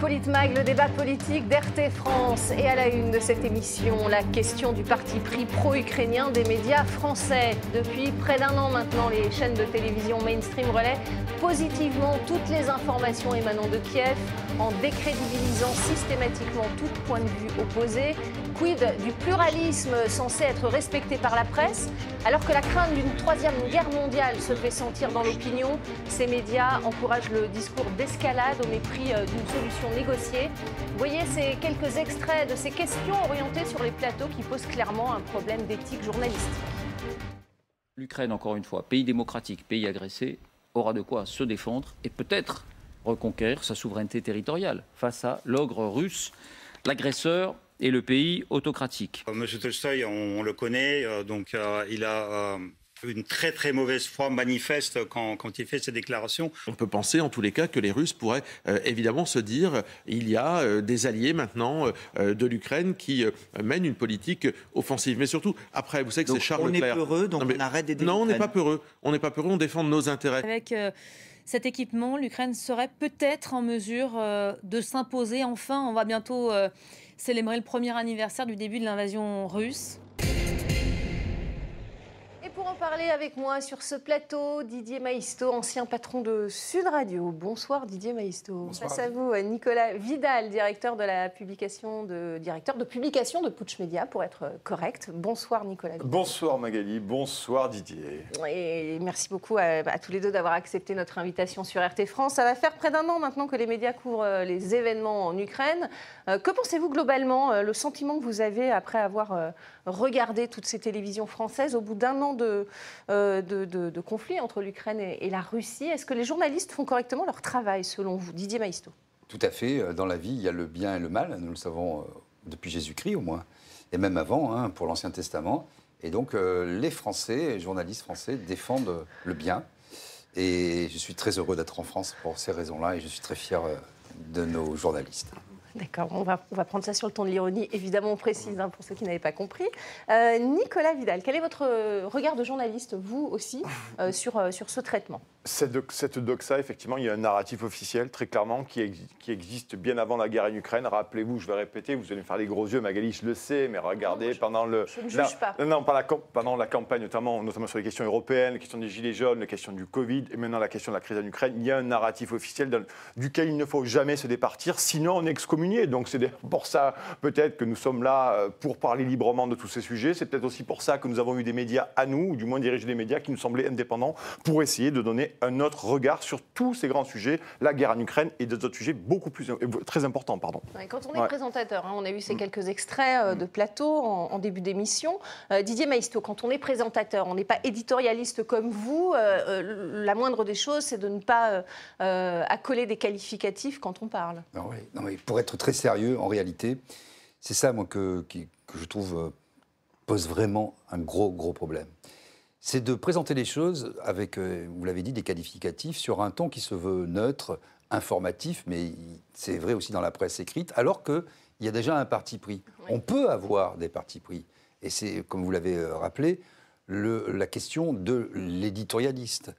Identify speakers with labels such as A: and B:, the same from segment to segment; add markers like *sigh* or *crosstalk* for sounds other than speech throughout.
A: Politmag, le débat politique d'RT France. Et à la une de cette émission, la question du parti pris pro-ukrainien des médias français. Depuis près d'un an maintenant, les chaînes de télévision mainstream relaient positivement toutes les informations émanant de Kiev en décrédibilisant systématiquement tout point de vue opposé. Quid du pluralisme censé être respecté par la presse Alors que la crainte d'une troisième guerre mondiale se fait sentir dans l'opinion, ces médias encouragent le discours d'escalade au mépris euh, d'une solution négociée. Voyez ces quelques extraits de ces questions orientées sur les plateaux qui posent clairement un problème d'éthique journalistique.
B: L'Ukraine, encore une fois, pays démocratique, pays agressé, aura de quoi se défendre et peut-être reconquérir sa souveraineté territoriale face à l'ogre russe, l'agresseur et le pays autocratique.
C: Monsieur Tolstoï, on, le connaît, euh, donc euh, il a euh, une très très mauvaise foi manifeste quand, quand, il fait ses déclarations.
D: On peut penser en tous les cas que les Russes pourraient évidemment se dire il y a des alliés maintenant de l'Ukraine qui mènent une politique offensive. Mais surtout, après, vous savez que c'est Charles Leclerc.
E: On est peureux, donc on arrête d'aider
D: Non, on n'est pas peureux. On n'est pas peureux, on défend nos intérêts.
F: Avec cet équipement, l'Ukraine serait peut-être en mesure de s'imposer. Enfin, on va bientôt célébrer le premier anniversaire du début de l'invasion russe.
A: Pour en parler avec moi sur ce plateau, Didier Maisto, ancien patron de Sud Radio. Bonsoir Didier Maisto.
G: Bonsoir.
A: Face à vous, Nicolas Vidal, directeur de la publication de, directeur de publication de Putsch Media, pour être correct. Bonsoir Nicolas. Vidal.
G: Bonsoir Magali, bonsoir Didier.
A: Et merci beaucoup à, à tous les deux d'avoir accepté notre invitation sur RT France. Ça va faire près d'un an maintenant que les médias couvrent euh, les événements en Ukraine. Euh, que pensez-vous globalement, euh, le sentiment que vous avez après avoir regardé toutes ces télévisions françaises au bout d'un an de, euh, de, de- de conflit entre l'Ukraine et, la Russie Est-ce que les journalistes font correctement leur travail selon vous Didier Maisto?
H: Tout à fait. Dans la vie, il y a le bien et le mal. Nous le savons euh, depuis Jésus-Christ au moins, et même avant, hein, pour l'Ancien Testament. Et donc, euh, les Français, les journalistes français, défendent le bien. Et je suis très heureux d'être en France pour ces raisons-là, et je suis très fier de nos journalistes.
A: D'accord, on va, on va prendre ça sur le ton de l'ironie. Évidemment, on précise hein, pour ceux qui n'avaient pas compris. Euh, Nicolas Vidal, quel est votre regard de journaliste, vous aussi, euh, sur, euh, sur ce traitement?
G: Cette, cette doxa, effectivement, il y a un narratif officiel très clairement qui, ex- qui existe bien avant la guerre en Ukraine. Rappelez-vous, je vais répéter, vous allez me faire les gros yeux, Magali, je le sais, mais regardez,
A: Non, je-
G: pendant le.
A: je ne juge
G: Non,
A: pas.
G: Non, la pendant la campagne, notamment, notamment sur les questions européennes, les questions des Gilets jaunes, les questions du Covid, et maintenant la question de la crise en Ukraine, il y a un narratif officiel dans- duquel il ne faut jamais se départir, sinon on est excommunié. Donc c'est pour ça, peut-être, que nous sommes là euh, pour parler librement de tous ces sujets. C'est peut-être aussi pour ça que nous avons eu des médias à nous, ou du moins diriger des médias qui nous semblaient indépendants, pour essayer de donner un autre regard sur tous ces grands sujets, la guerre en Ukraine et d'autres sujets beaucoup plus, euh, très importants. Pardon.
A: Quand on est
G: Ouais.
A: présentateur, hein, on a vu ces quelques extraits euh, de plateau en, en début d'émission. Euh, Didier Maisto, quand on est présentateur, on n'est pas éditorialiste comme vous. euh, la moindre des choses, c'est de ne pas euh, euh, accoler des qualificatifs quand on parle.
H: Non, oui. Non, mais pour être très sérieux, en réalité, c'est ça, moi, que, je trouve euh, pose vraiment un gros, gros problème. C'est de présenter les choses avec, euh, vous l'avez dit, des qualificatifs sur un ton qui se veut neutre, informatif, mais c'est vrai aussi dans la presse écrite, alors qu'il y a déjà un parti pris. On peut avoir des partis pris. Et c'est, comme vous l'avez euh, rappelé, le- la question de l'éditorialiste.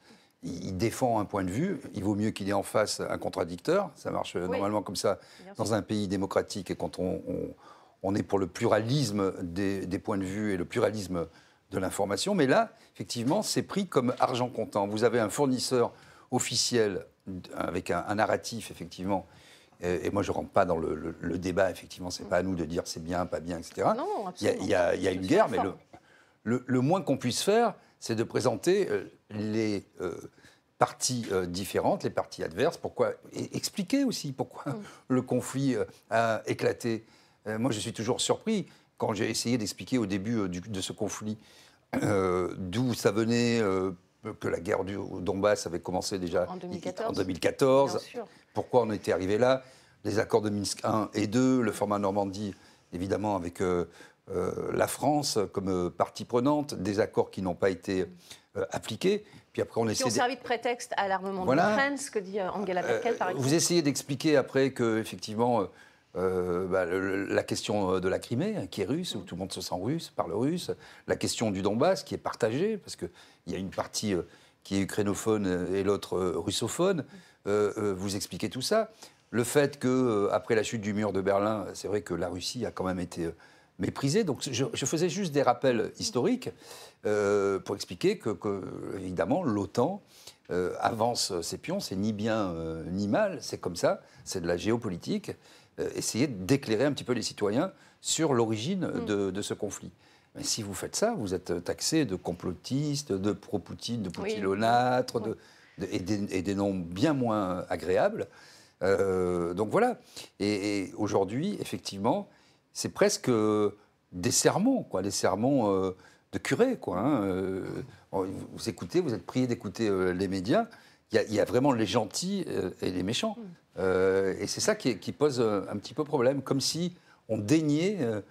H: Il défend un point de vue, il vaut mieux qu'il ait en face un contradicteur, ça marche euh,
A: Oui.
H: normalement comme ça dans un pays démocratique et quand on, on- on est pour le pluralisme des, des points de vue et le pluralisme de l'information. Mais là, effectivement, c'est pris comme argent comptant. Vous avez un fournisseur officiel avec un, un narratif, effectivement. Et, moi, je ne rentre pas dans le, le- le débat, effectivement. Ce n'est pas à nous de dire c'est bien, pas bien, etc.
A: Non, non,
H: Il y a,
A: absolument.
H: il y a- il y a
A: Je
H: une guerre, mais
A: d'accord.
H: le, le- le moins qu'on puisse faire, c'est de présenter euh, les euh, parties euh, différentes, les parties adverses. Pourquoi et expliquer aussi pourquoi
A: Mm. *laughs*
H: le conflit euh, a éclaté. Euh, moi, je suis toujours surpris quand j'ai essayé d'expliquer au début du- de ce conflit d'où ça venait. que la guerre du Donbass avait commencé déjà
A: En 2014.
H: en 2014
A: Bien sûr.
H: pourquoi on était arrivé là, les accords de Minsk 1 et 2, le format Normandie, évidemment, avec la France comme euh, partie prenante, des accords qui n'ont pas été euh, appliqués. Puis après, on
A: Qui ont servi de prétexte à l'armement
H: Voilà.
A: de l'Ukraine, ce que dit euh, Angela Merkel, par
H: Euh,
A: exemple.
H: Vous essayez d'expliquer après que, effectivement, euh, euh, bah, le- la question de la Crimée, hein, qui est russe, où tout le monde se sent russe, parle russe, la question du Donbass, qui est partagée, parce qu'il y a une partie euh, qui est ukrainophone euh, et l'autre euh, russophone. Euh, euh, vous expliquez tout ça. le fait que après la chute du mur de Berlin, c'est vrai que la Russie a quand même été méprisée. Donc je, faisais juste des rappels historiques pour expliquer que, que évidemment, l'OTAN avance ses pions, c'est ni bien ni mal, c'est comme ça, c'est de la géopolitique. essayer d'éclairer un petit peu les citoyens sur l'origine mm. de, ce conflit. Mais si vous faites ça, vous êtes taxé de complotiste, de pro-Poutine, de poutilonâtre, et, des, noms bien moins agréables. Euh, donc voilà. Et, aujourd'hui, effectivement, c'est presque des sermons, quoi, des sermons euh, de curé, quoi. Hein. Euh, vous écoutez, vous êtes prié d'écouter les médias. Il y, a vraiment les gentils et les méchants. Mm. et c'est ça qui, qui, pose un petit peu problème, comme si on daignait euh,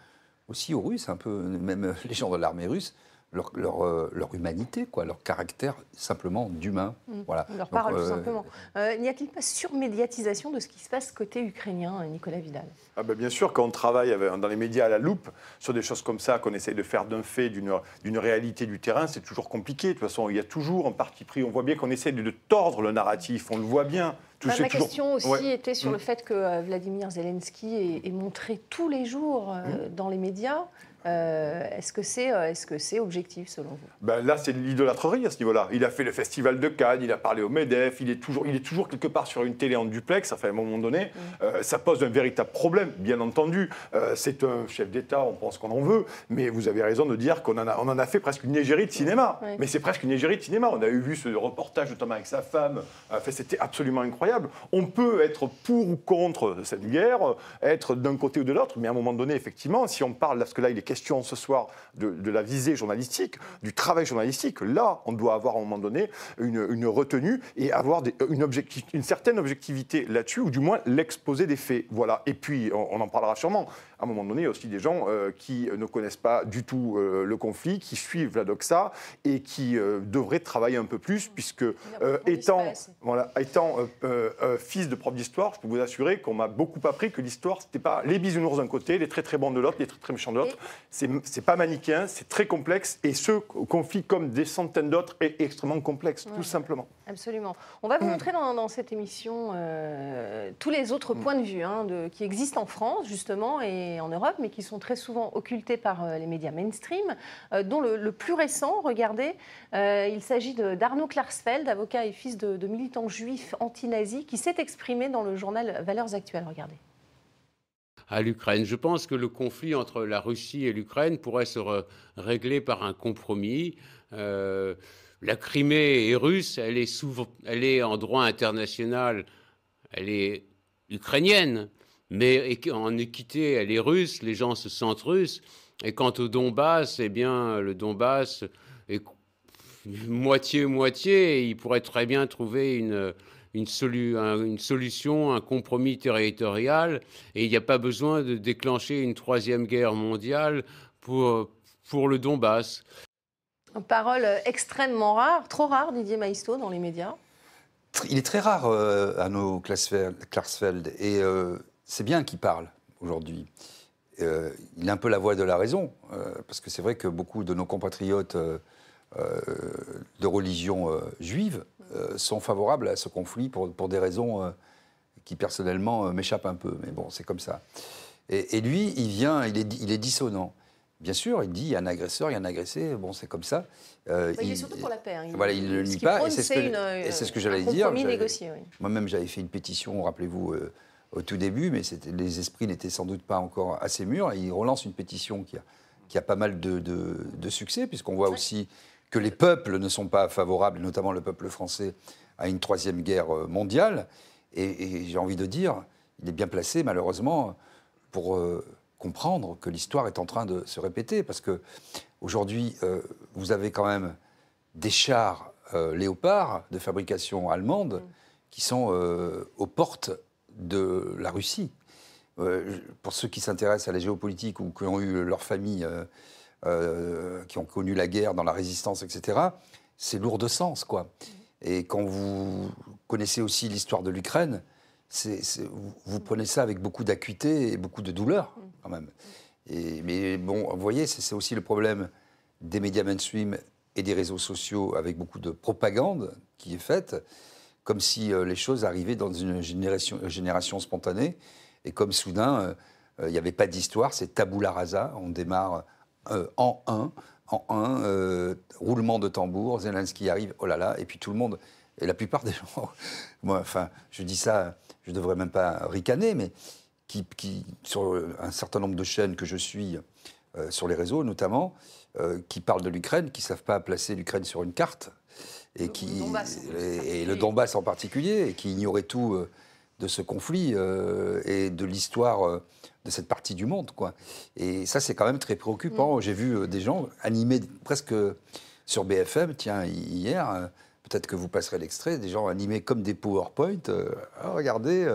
H: aussi aux Russes, un peu, même les gens de l'armée russe, leur, leur, euh, leur, humanité, quoi, leur caractère simplement d'humain.
A: Mmh. Voilà. Leur parole, tout euh, simplement. N'y a-t-il pas surmédiatisation de ce qui se passe côté ukrainien, Nicolas Vidal?
G: Ah ben Bien sûr, quand on travaille dans les médias à la loupe sur des choses comme ça, qu'on essaie de faire d'un fait, d'une réalité du terrain, c'est toujours compliqué. De toute façon, il y a toujours un parti pris. On voit bien qu'on essaie de, de tordre le narratif, on le voit bien.
A: Bah, ma question aussi était sur le mm. fait que euh, Vladimir Zelensky est, montré tous les jours euh, mm. dans les médias euh, est-ce que c'est euh, est -ce c'est objectif selon vous?
G: Ben Là, c'est de l'idolâtrerie à ce niveau-là. Il a fait le festival de Cannes, il a parlé au MEDEF, il est toujours, il est toujours quelque part sur une télé en duplex. Enfin, à un moment donné, mm. euh, ça pose un véritable problème, bien entendu. c'est un chef d'État, on pense qu'on en veut, mais vous avez raison de dire qu'on en, a, on en a fait presque une égérie de cinéma. Mais c'est presque une égérie de cinéma. On a eu vu ce reportage, notamment avec sa femme. Enfin, C'était absolument incroyable. On peut être pour ou contre cette guerre, être d'un côté ou de l'autre, mais à un moment donné, effectivement, si on parle, parce que là, il est question ce soir de, la visée journalistique, du travail journalistique, là, on doit avoir à un moment donné une, retenue et avoir une, objectif, une certaine objectivité là-dessus, ou du moins l'exposé des faits. Voilà. Et puis, on, en parlera sûrement. À un moment donné, il y a aussi des gens euh, qui ne connaissent pas du tout euh, le conflit, qui suivent la doxa et qui euh, devraient travailler un peu plus, puisque étant, voilà, étant fils de prof d'histoire, je peux vous assurer qu'on m'a beaucoup appris que l'histoire, c'était pas les bisounours d'un côté, les très très bons de l'autre, les très très méchants de l'autre c'est pas manichéen, c'est très complexe. Et ce conflit, comme des centaines d'autres, est extrêmement complexe, tout simplement.
A: Absolument. On va vous mm. montrer dans, cette émission euh, tous les autres mm. points de vue hein, de, qui existent en France, justement, et en Europe, mais qui sont très souvent occultés par euh, les médias mainstream, euh, dont le, plus récent, regardez, il s'agit d'Arnaud Klarsfeld, avocat et fils de, de militants juifs anti-nazis, qui s'est exprimé dans le journal Valeurs Actuelles. Regardez
E: à l'Ukraine. Je pense que le conflit entre la Russie et l'Ukraine pourrait se régler par un compromis. Euh, la Crimée est russe, elle est, elle est en droit international, elle est ukrainienne, mais en équité, elle est russe, les gens se sentent russes. Et quant au Donbass, eh bien, le Donbass est moitié-moitié, il pourrait très bien trouver une, une, une, solution, un compromis territorial, et il n'y a pas besoin de déclencher une troisième guerre mondiale pour, pour le Donbass.
A: Une parole extrêmement rare, trop rare, Didier Maisto, dans les médias.
H: Il est très rare, euh, Arnaud Klarsfeld, et euh, c'est bien qu'il parle aujourd'hui. Euh, il a un peu la voix de la raison, euh, parce que c'est vrai que beaucoup de nos compatriotes de religion juive euh, sont favorables à ce conflit pour, pour des raisons euh, qui personnellement euh, m'échappent un peu. Mais bon, c'est comme ça. Et, lui, il vient, il est, il est dissonant. Bien sûr, il dit il y a un agresseur, il y a un agressé, bon, c'est comme ça.
A: il, est surtout pour la paix. Hein.
H: voilà, il ne le nie pas. Et c'est ce que, ce que j'allais dire.
A: Négocié,
H: Moi-même, j'avais fait une pétition, rappelez-vous, au tout début, mais les esprits n'étaient sans doute pas encore assez mûrs. Et il relance une pétition qui a, qui a pas mal de, de, de succès, puisqu'on voit aussi que les peuples ne sont pas favorables, notamment le peuple français, à une troisième guerre euh, mondiale. Et, j'ai envie de dire, il est bien placé, malheureusement, pour euh, comprendre que l'histoire est en train de se répéter. Parce que aujourd'hui, euh, vous avez quand même des chars léopards de fabrication allemande qui sont aux portes de la Russie. pour ceux qui s'intéressent à la géopolitique ou qui ont eu leur famille euh, qui ont connu la guerre dans la résistance, etc., c'est lourd de sens, quoi. Et quand vous connaissez aussi l'histoire de l'Ukraine, vous, prenez ça avec beaucoup d'acuité et beaucoup de douleur, quand même. Mais bon, vous voyez, c'est aussi le problème des médias mainstream et des réseaux sociaux avec beaucoup de propagande qui est faite comme si les choses arrivaient dans une génération, génération spontanée, et comme soudain, il n'y avait pas d'histoire, c'est tabula rasa, on démarre en un, en un, roulement de tambour, Zelensky arrive, oh là là, et puis tout le monde, et la plupart des *laughs* gens, moi, enfin, je dis ça, je ne devrais même pas ricaner, mais qui, qui, sur un certain nombre de chaînes que je suis, sur les réseaux notamment, euh, qui parlent de l'Ukraine, qui ne savent pas placer l'Ukraine sur une carte, et, qui, et, le Donbass en particulier, et qui ignoraient tout euh, de ce conflit euh, et de l'histoire de cette partie du monde. Quoi. Et ça, c'est quand même très préoccupant. Mm. J'ai vu des gens animés presque sur BFM, tiens, hier, peut-être que vous passerez l'extrait, des gens animés comme des PowerPoint. Ah, regardez,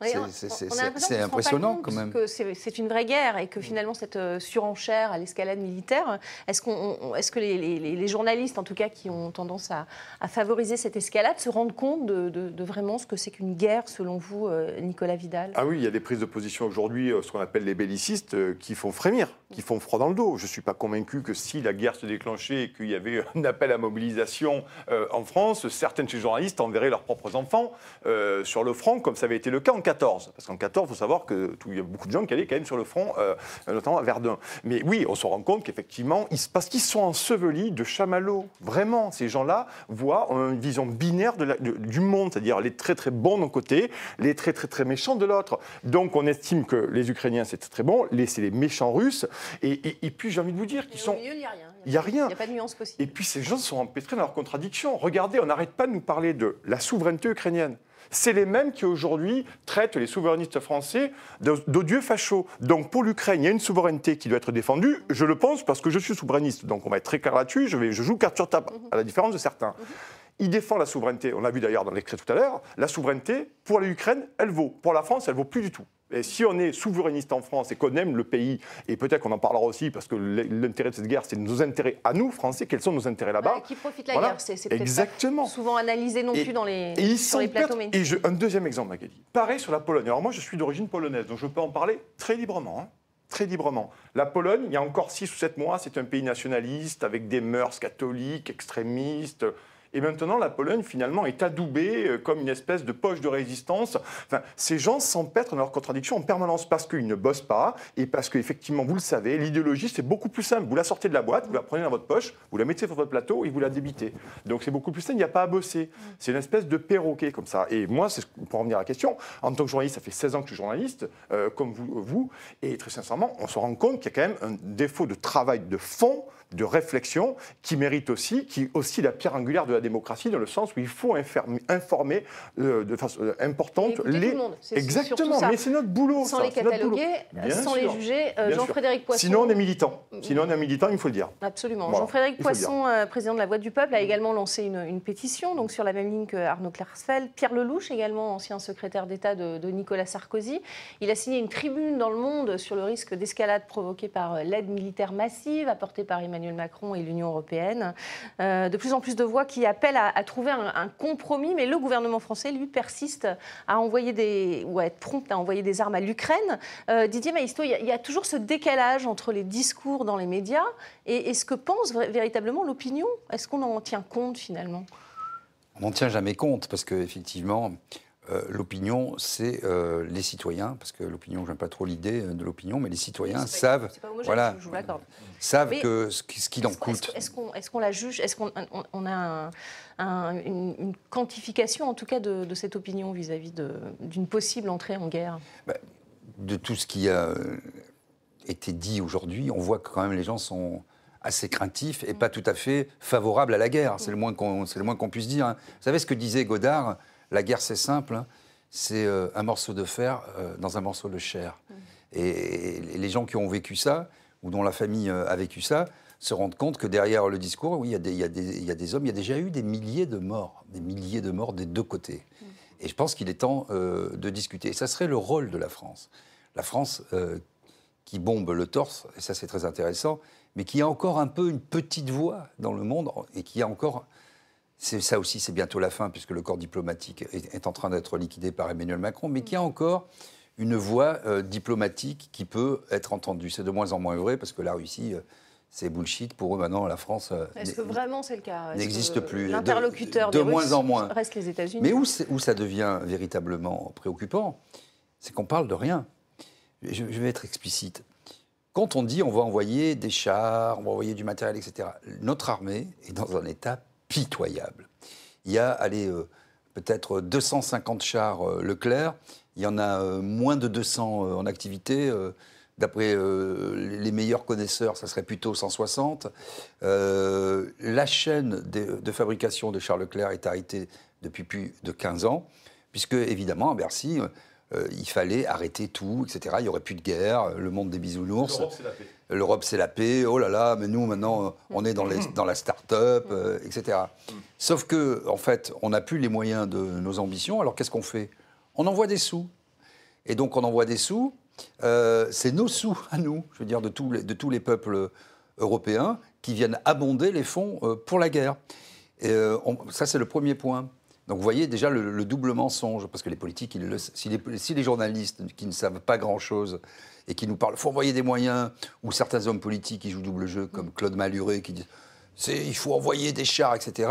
H: c'est impressionnant quand même.
A: que c'est une vraie guerre et que finalement cette euh, surenchère à l'escalade militaire, est-ce qu'on, est que les, journalistes, en tout cas, qui ont tendance à, favoriser cette escalade, se rendent compte de, vraiment ce que c'est qu'une guerre, selon vous, euh, Nicolas Vidal?
G: Ah oui, il y a des prises de position aujourd'hui, euh, ce qu'on appelle les bellicistes, qui font frémir, qui font froid dans le dos. Je ne suis pas convaincu que si la guerre se déclenchait et qu'il y avait un appel à mobilisation en France, de ces journalistes enverraient leurs propres enfants sur le front, comme ça avait été le cas en parce qu'en 14, il faut savoir qu'il y a beaucoup de gens qui allaient quand même sur le front, euh, notamment à Verdun. Mais oui, on se rend compte qu'effectivement, parce qu'ils sont ensevelis de chamallows. Vraiment, ces gens-là voient une vision binaire de du monde, c'est-à-dire les très très bons d'un côté, les très très très méchants de l'autre. Donc on estime que les Ukrainiens, c'est très bon, c'est les méchants russes. Et, puis j'ai envie de vous dire qu'ils sont...
A: il n'y a rien.
G: Il n'y a rien.
A: Il n'y a pas de nuance possible.
G: Et puis ces gens sont empêtrés dans leurs contradictions. Regardez, on n'arrête pas de nous parler de la souveraineté ukrainienne c'est les mêmes qui aujourd'hui traitent les souverainistes français d'odieux fachos. Donc pour l'Ukraine, il y a une souveraineté qui doit être défendue. Je le pense parce que je suis souverainiste. Donc on va être très clair là-dessus. Je, je joue carte sur table, à la différence de certains. Il défend la souveraineté. On l'a vu d'ailleurs dans l'extrait tout à l'heure. La souveraineté, pour l'Ukraine, elle vaut. Pour la France, elle vaut plus du tout. Et si on est souverainiste en France et qu'on aime le pays, et peut-être qu'on en parlera aussi, parce que l'intérêt de cette guerre, c'est nos intérêts à nous, Français, quels sont nos intérêts là-bas
A: Qui profite la guerre C'est Exactement. souvent analysé non plus dans les,
G: et
A: sur les plateaux.
G: Et un deuxième exemple, Magali. Pareil sur la Pologne. Alors moi, je suis d'origine polonaise, donc je peux en parler très librement. Hein. très librement. La Pologne, il y a encore 6 ou 7 mois, c'est un pays nationaliste avec des mœurs catholiques, extrémistes, et maintenant, la Pologne, finalement, est adoubée euh, comme une espèce de poche de résistance. Ces gens s'empêtrent dans leurs contradictions en permanence parce qu'ils ne bossent pas et parce qu'effectivement, vous le savez, l'idéologie, c'est beaucoup plus simple. Vous la sortez de la boîte, vous la prenez dans votre poche, vous la mettez sur votre plateau et vous la débitez. Donc, c'est beaucoup plus simple, il n'y a pas à bosser. C'est une espèce de perroquet comme ça. Et moi, pour revenir à la question, en tant que journaliste, ça fait 16 ans que je suis journaliste, euh, comme vous, vous, et très sincèrement, on se rend compte qu'il y a quand même un défaut de travail de fond de réflexion qui mérite aussi, qui est aussi la pierre angulaire de la démocratie, dans le sens où il faut informer euh, de façon euh, importante
A: les.
G: Tout
A: le monde.
G: Exactement, mais c'est notre boulot.
A: Sans les cataloguer, sans les juger. Euh, Jean-Frédéric Poisson.
G: Sinon, on est militant. Sinon, on est militant, il faut le dire.
A: Absolument. Jean-Frédéric Poisson, président de la Voix du Peuple, a également lancé une, pétition, donc sur la même ligne que Arnaud Klarsfeld. Pierre Lelouch, également ancien secrétaire d'État de, de Nicolas Sarkozy. Il a signé une tribune dans le Monde sur le risque d'escalade provoqué par l'aide militaire massive apportée par Emmanuel Macron et l'Union européenne. Euh, de plus en plus de voix qui appellent à, trouver un, compromis, mais le gouvernement français, lui, persiste à envoyer des, ou à être prompt à envoyer des armes à l'Ukraine. Euh, Didier Maisto, il y, a toujours ce décalage entre les discours dans les médias et, et ce que pense véritablement l'opinion. Est-ce qu'on en tient compte finalement?
H: On n'en tient jamais compte parce qu'effectivement, euh, l'opinion, c'est euh, les citoyens, parce que l'opinion, j'aime pas trop l'idée euh, de l'opinion, mais les citoyens savent, voilà, savent que ce, qu'il en coûte.
A: Est-ce qu'on la juge Est-ce qu'on on a une, quantification, en tout cas, de, cette opinion vis-à-vis d'une possible entrée en guerre?
H: Bah, De tout ce qui a été dit aujourd'hui, on voit que quand même les gens sont assez craintifs et pas tout à fait favorables à la guerre. C'est le moins qu'on puisse dire. Hein. Vous savez ce que disait Godard? La guerre, c'est simple. Hein. C'est euh, un morceau de fer euh, dans un morceau de chair. Mmh. Et, les gens qui ont vécu ça, ou dont la famille euh, a vécu ça, se rendent compte que derrière le discours, oui, il y, a des, hommes, il y a déjà eu des milliers de morts, des milliers de morts des deux côtés. Mmh. Et je pense qu'il est temps de discuter. Et ça serait le rôle de la France. La France qui bombe le torse, et ça c'est très intéressant, mais qui a encore un peu une petite voix dans le monde et qui a encore ça aussi, c'est bientôt la fin, puisque le corps diplomatique est, en train d'être liquidé par Emmanuel Macron, mais qui a encore une voix euh, diplomatique qui peut être entendue. C'est de moins en moins vrai, parce que la Russie, euh, c'est bullshit. Pour eux, maintenant, la France euh,
A: Est-ce que vraiment c'est le cas?
H: N'existe plus.
A: L'interlocuteur
H: de, moins en moins.
A: reste les États-Unis?
H: Mais où, c'est- où ça devient véritablement préoccupant, c'est qu'on parle de rien. Je, je vais être explicite. Quand on dit on va envoyer des chars, on va envoyer du matériel, etc., notre armée est dans un état pitoyable. Il y a, euh, peut-être 250 chars euh, Leclerc, il y en a euh, moins de 200 euh, en activité. D'après les meilleurs connaisseurs, ça serait plutôt 160. Euh, la chaîne de, fabrication de Charles Leclerc est arrêtée depuis plus de 15 ans, puisque évidemment à Bercy, il fallait arrêter tout, etc. Il n'y aurait plus de guerre, le monde des bisounours. L'Europe, la. Oh là là, mais nous, maintenant, on est dans, les- dans la start-up, euh, etc. Sauf que, en fait, on n'a plus les moyens de nos ambitions. Alors, qu'est-ce qu'on fait? On envoie des sous. Et donc, on envoie des sous. euh, c'est nos sous à nous, je veux dire, de tous les, de tous les peuples européens qui viennent abonder les fonds euh, pour la guerre. Et, on- ça, c'est le premier point. Donc, vous voyez déjà le, le double mensonge, parce que les politiques, ils le- si, les, si les journalistes qui ne savent pas grand-chose et qui nous parlent, faut envoyer des moyens, ou certains hommes politiques qui jouent double jeu, comme Claude Maluré, qui disent, il faut envoyer des chars, etc.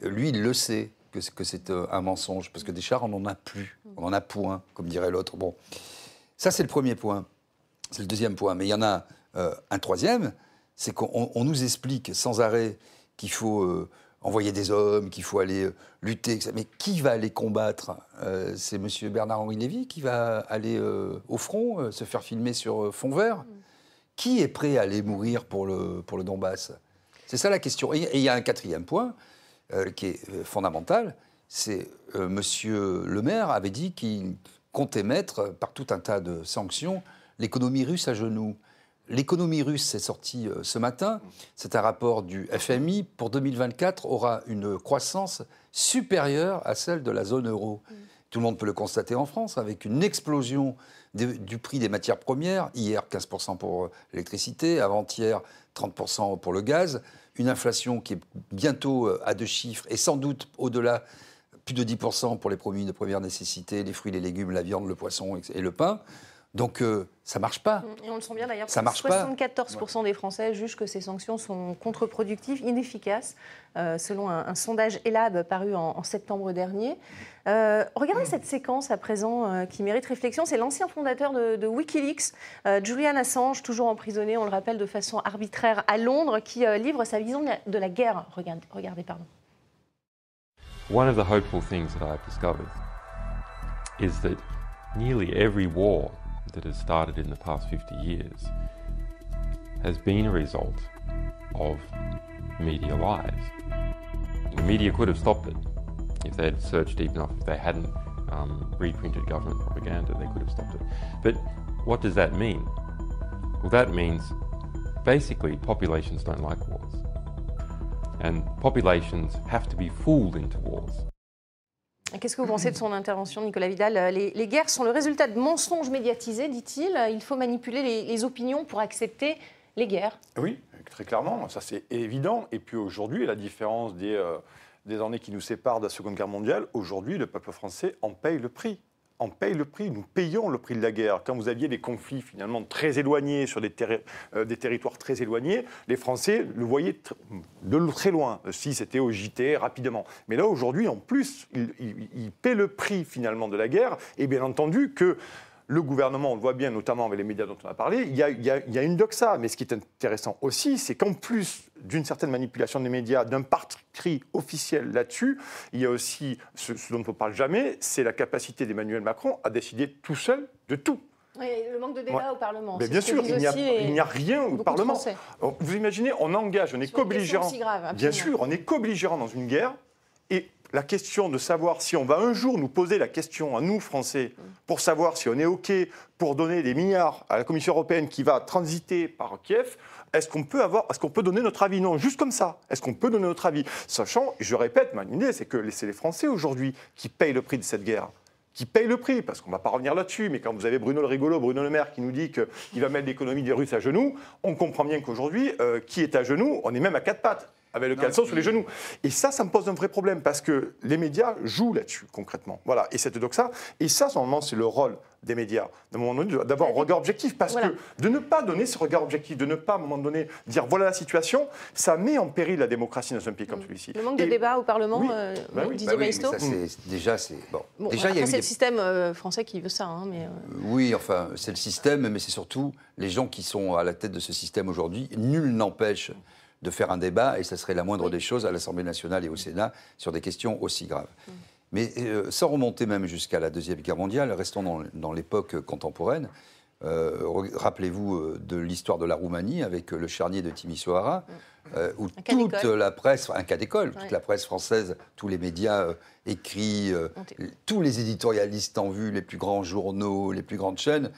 H: Lui, il le sait que c'est, euh, un mensonge, parce que des chars, on n'en a plus, on en a point, comme dirait l'autre. Bon, ça, c'est le premier point. C'est le deuxième point. Mais il y en a euh, un troisième, c'est qu'on on nous explique sans arrêt qu'il faut euh, envoyer des hommes, qu'il faut aller euh, lutter. etc. Mais qui va aller combattre Euh, C'est M. Bernard-Henri Lévy qui va aller euh, au front, euh, se faire filmer sur fond vert Qui est prêt à aller mourir pour le, pour le Donbass? C'est ça la question. Et il y a un quatrième point qui est fondamental. C'est Monsieur Le Maire avait dit qu'il comptait mettre, par tout un tas de sanctions, l'économie russe à genoux. L'économie russe, c'est sorti euh, ce matin, c'est un rapport du FMI, pour 2024 aura une croissance supérieure à celle de la zone euro. Tout le monde peut le constater en France, avec une explosion du prix des matières premières, hier 15% pour euh, l'électricité, avant-hier 30% pour le gaz, une inflation qui est bientôt euh, à deux chiffres et sans doute au-delà, plus de 10% pour les produits de première nécessité, les fruits, les légumes, la viande, le poisson et le pain. Donc euh, ça marche pas.
A: Et on le sent bien d'ailleurs.
H: Ça marche pas.
A: 74% des Français jugent que ces sanctions sont contre-productives, inefficaces, euh, selon un, un sondage Elab paru en, en septembre dernier. Euh, regardez cette séquence à présent euh, qui mérite réflexion. C'est l'ancien fondateur de, de Wikileaks, euh, Julian Assange, toujours emprisonné, on le rappelle, de façon arbitraire à Londres, qui euh, livre sa vision de la, de la guerre. Regardez, regardez pardon.
I: One of the hopeful things that I've discovered is that nearly every war that has started in the past 50 years has been a result of media lies. The media could have stopped it if they had searched deep enough, if they hadn't um, reprinted government propaganda, they could have stopped it. But what does that mean? Well, that means basically populations don't like wars. And populations have to be fooled into wars.
A: Qu'est-ce que vous pensez de son intervention, Nicolas Vidal Euh, les, guerres sont le résultat de mensonges médiatisés, dit-il. Il faut manipuler les, opinions pour accepter les guerres.
G: Oui, très clairement, ça c'est évident. Et puis aujourd'hui, la différence des, euh, des années qui nous séparent de la Seconde Guerre mondiale, aujourd'hui, le peuple français en paye le prix. En paye le prix. Nous payons le prix de la guerre. Quand vous aviez des conflits finalement très éloignés sur des, euh, des territoires très éloignés, les Français le voyaient de très loin, euh, si c'était au JT rapidement. Mais là aujourd'hui, en plus, ils paient le prix finalement de la guerre. Et bien entendu que le gouvernement, on le voit bien, notamment avec les médias dont on a parlé, il y a, il y a- il y a une doxa. Mais ce qui est intéressant aussi, c'est qu'en plus d'une certaine manipulation des médias, d'un parti officiel là-dessus, il y a aussi ce, ce dont on ne parle jamais, c'est la capacité d'Emmanuel Macron à décider tout seul de tout.
A: Oui, le manque de débat
G: Ouais.
A: au Parlement.
G: Mais bien sûr,
A: disent
G: il n'y a,
A: aussi les-
G: il n'y a rien au Parlement. Vous imaginez, on engage, on est co-belligérant. Bien sûr, on est co-belligérant dans une guerre. Et la question de savoir si on va un jour nous poser la question à nous, Français, pour savoir si on est OK pour donner des milliards à la Commission européenne qui va transiter par Kiev, est-ce qu'on peut, qu'on peut donner notre avis? Non, juste comme ça. Est-ce qu'on peut donner notre avis? Sachant, je répète, ma idée, c'est que c'est les Français aujourd'hui qui payent le prix de cette guerre qui payent le prix, parce qu'on ne va pas revenir là-dessus, mais quand vous avez Bruno le rigolo, Bruno Le Maire, qui nous dit qu'il va mettre l'économie des Russes à genoux, on comprend bien qu'aujourd'hui, euh, qui est à genoux On est même à quatre pattes. Avec le caleçon sous les genoux. Et ça, ça me pose un vrai problème parce que les médias jouent là-dessus concrètement. Voilà. Et c'est donc ça. Et ça, normalement, c'est le rôle des médias. D'abord, regard objectif, parce que de ne pas donner ce regard objectif, de ne pas, à un moment donné, dire voilà la situation, ça met en péril la démocratie dans un pays comme mm. celui-ci.
A: Le manque de débat au Parlement, oui. euh, bah oui. Didier bah
H: oui, Déjà, c'est. Bon. déjà,
A: c'est le système euh, français qui veut ça. Hein, mais, euh.
H: Oui, enfin, c'est le système, mais c'est surtout les gens qui sont à la tête de ce système aujourd'hui. Nul n'empêche de faire un débat, et ça serait la moindre des choses à l'Assemblée nationale et au Sénat, sur des questions aussi graves. Mm. Mais euh, sans remonter même jusqu'à la Deuxième Guerre mondiale, restons dans, l'époque contemporaine. Euh, rappelez-vous euh, de l'histoire de la Roumanie avec le charnier de Timisoara, mm. où toute la presse, un cas d'école, toute la presse française, tous les médias écrits, tous les éditorialistes en vue, les plus grands journaux, les plus grandes chaînes,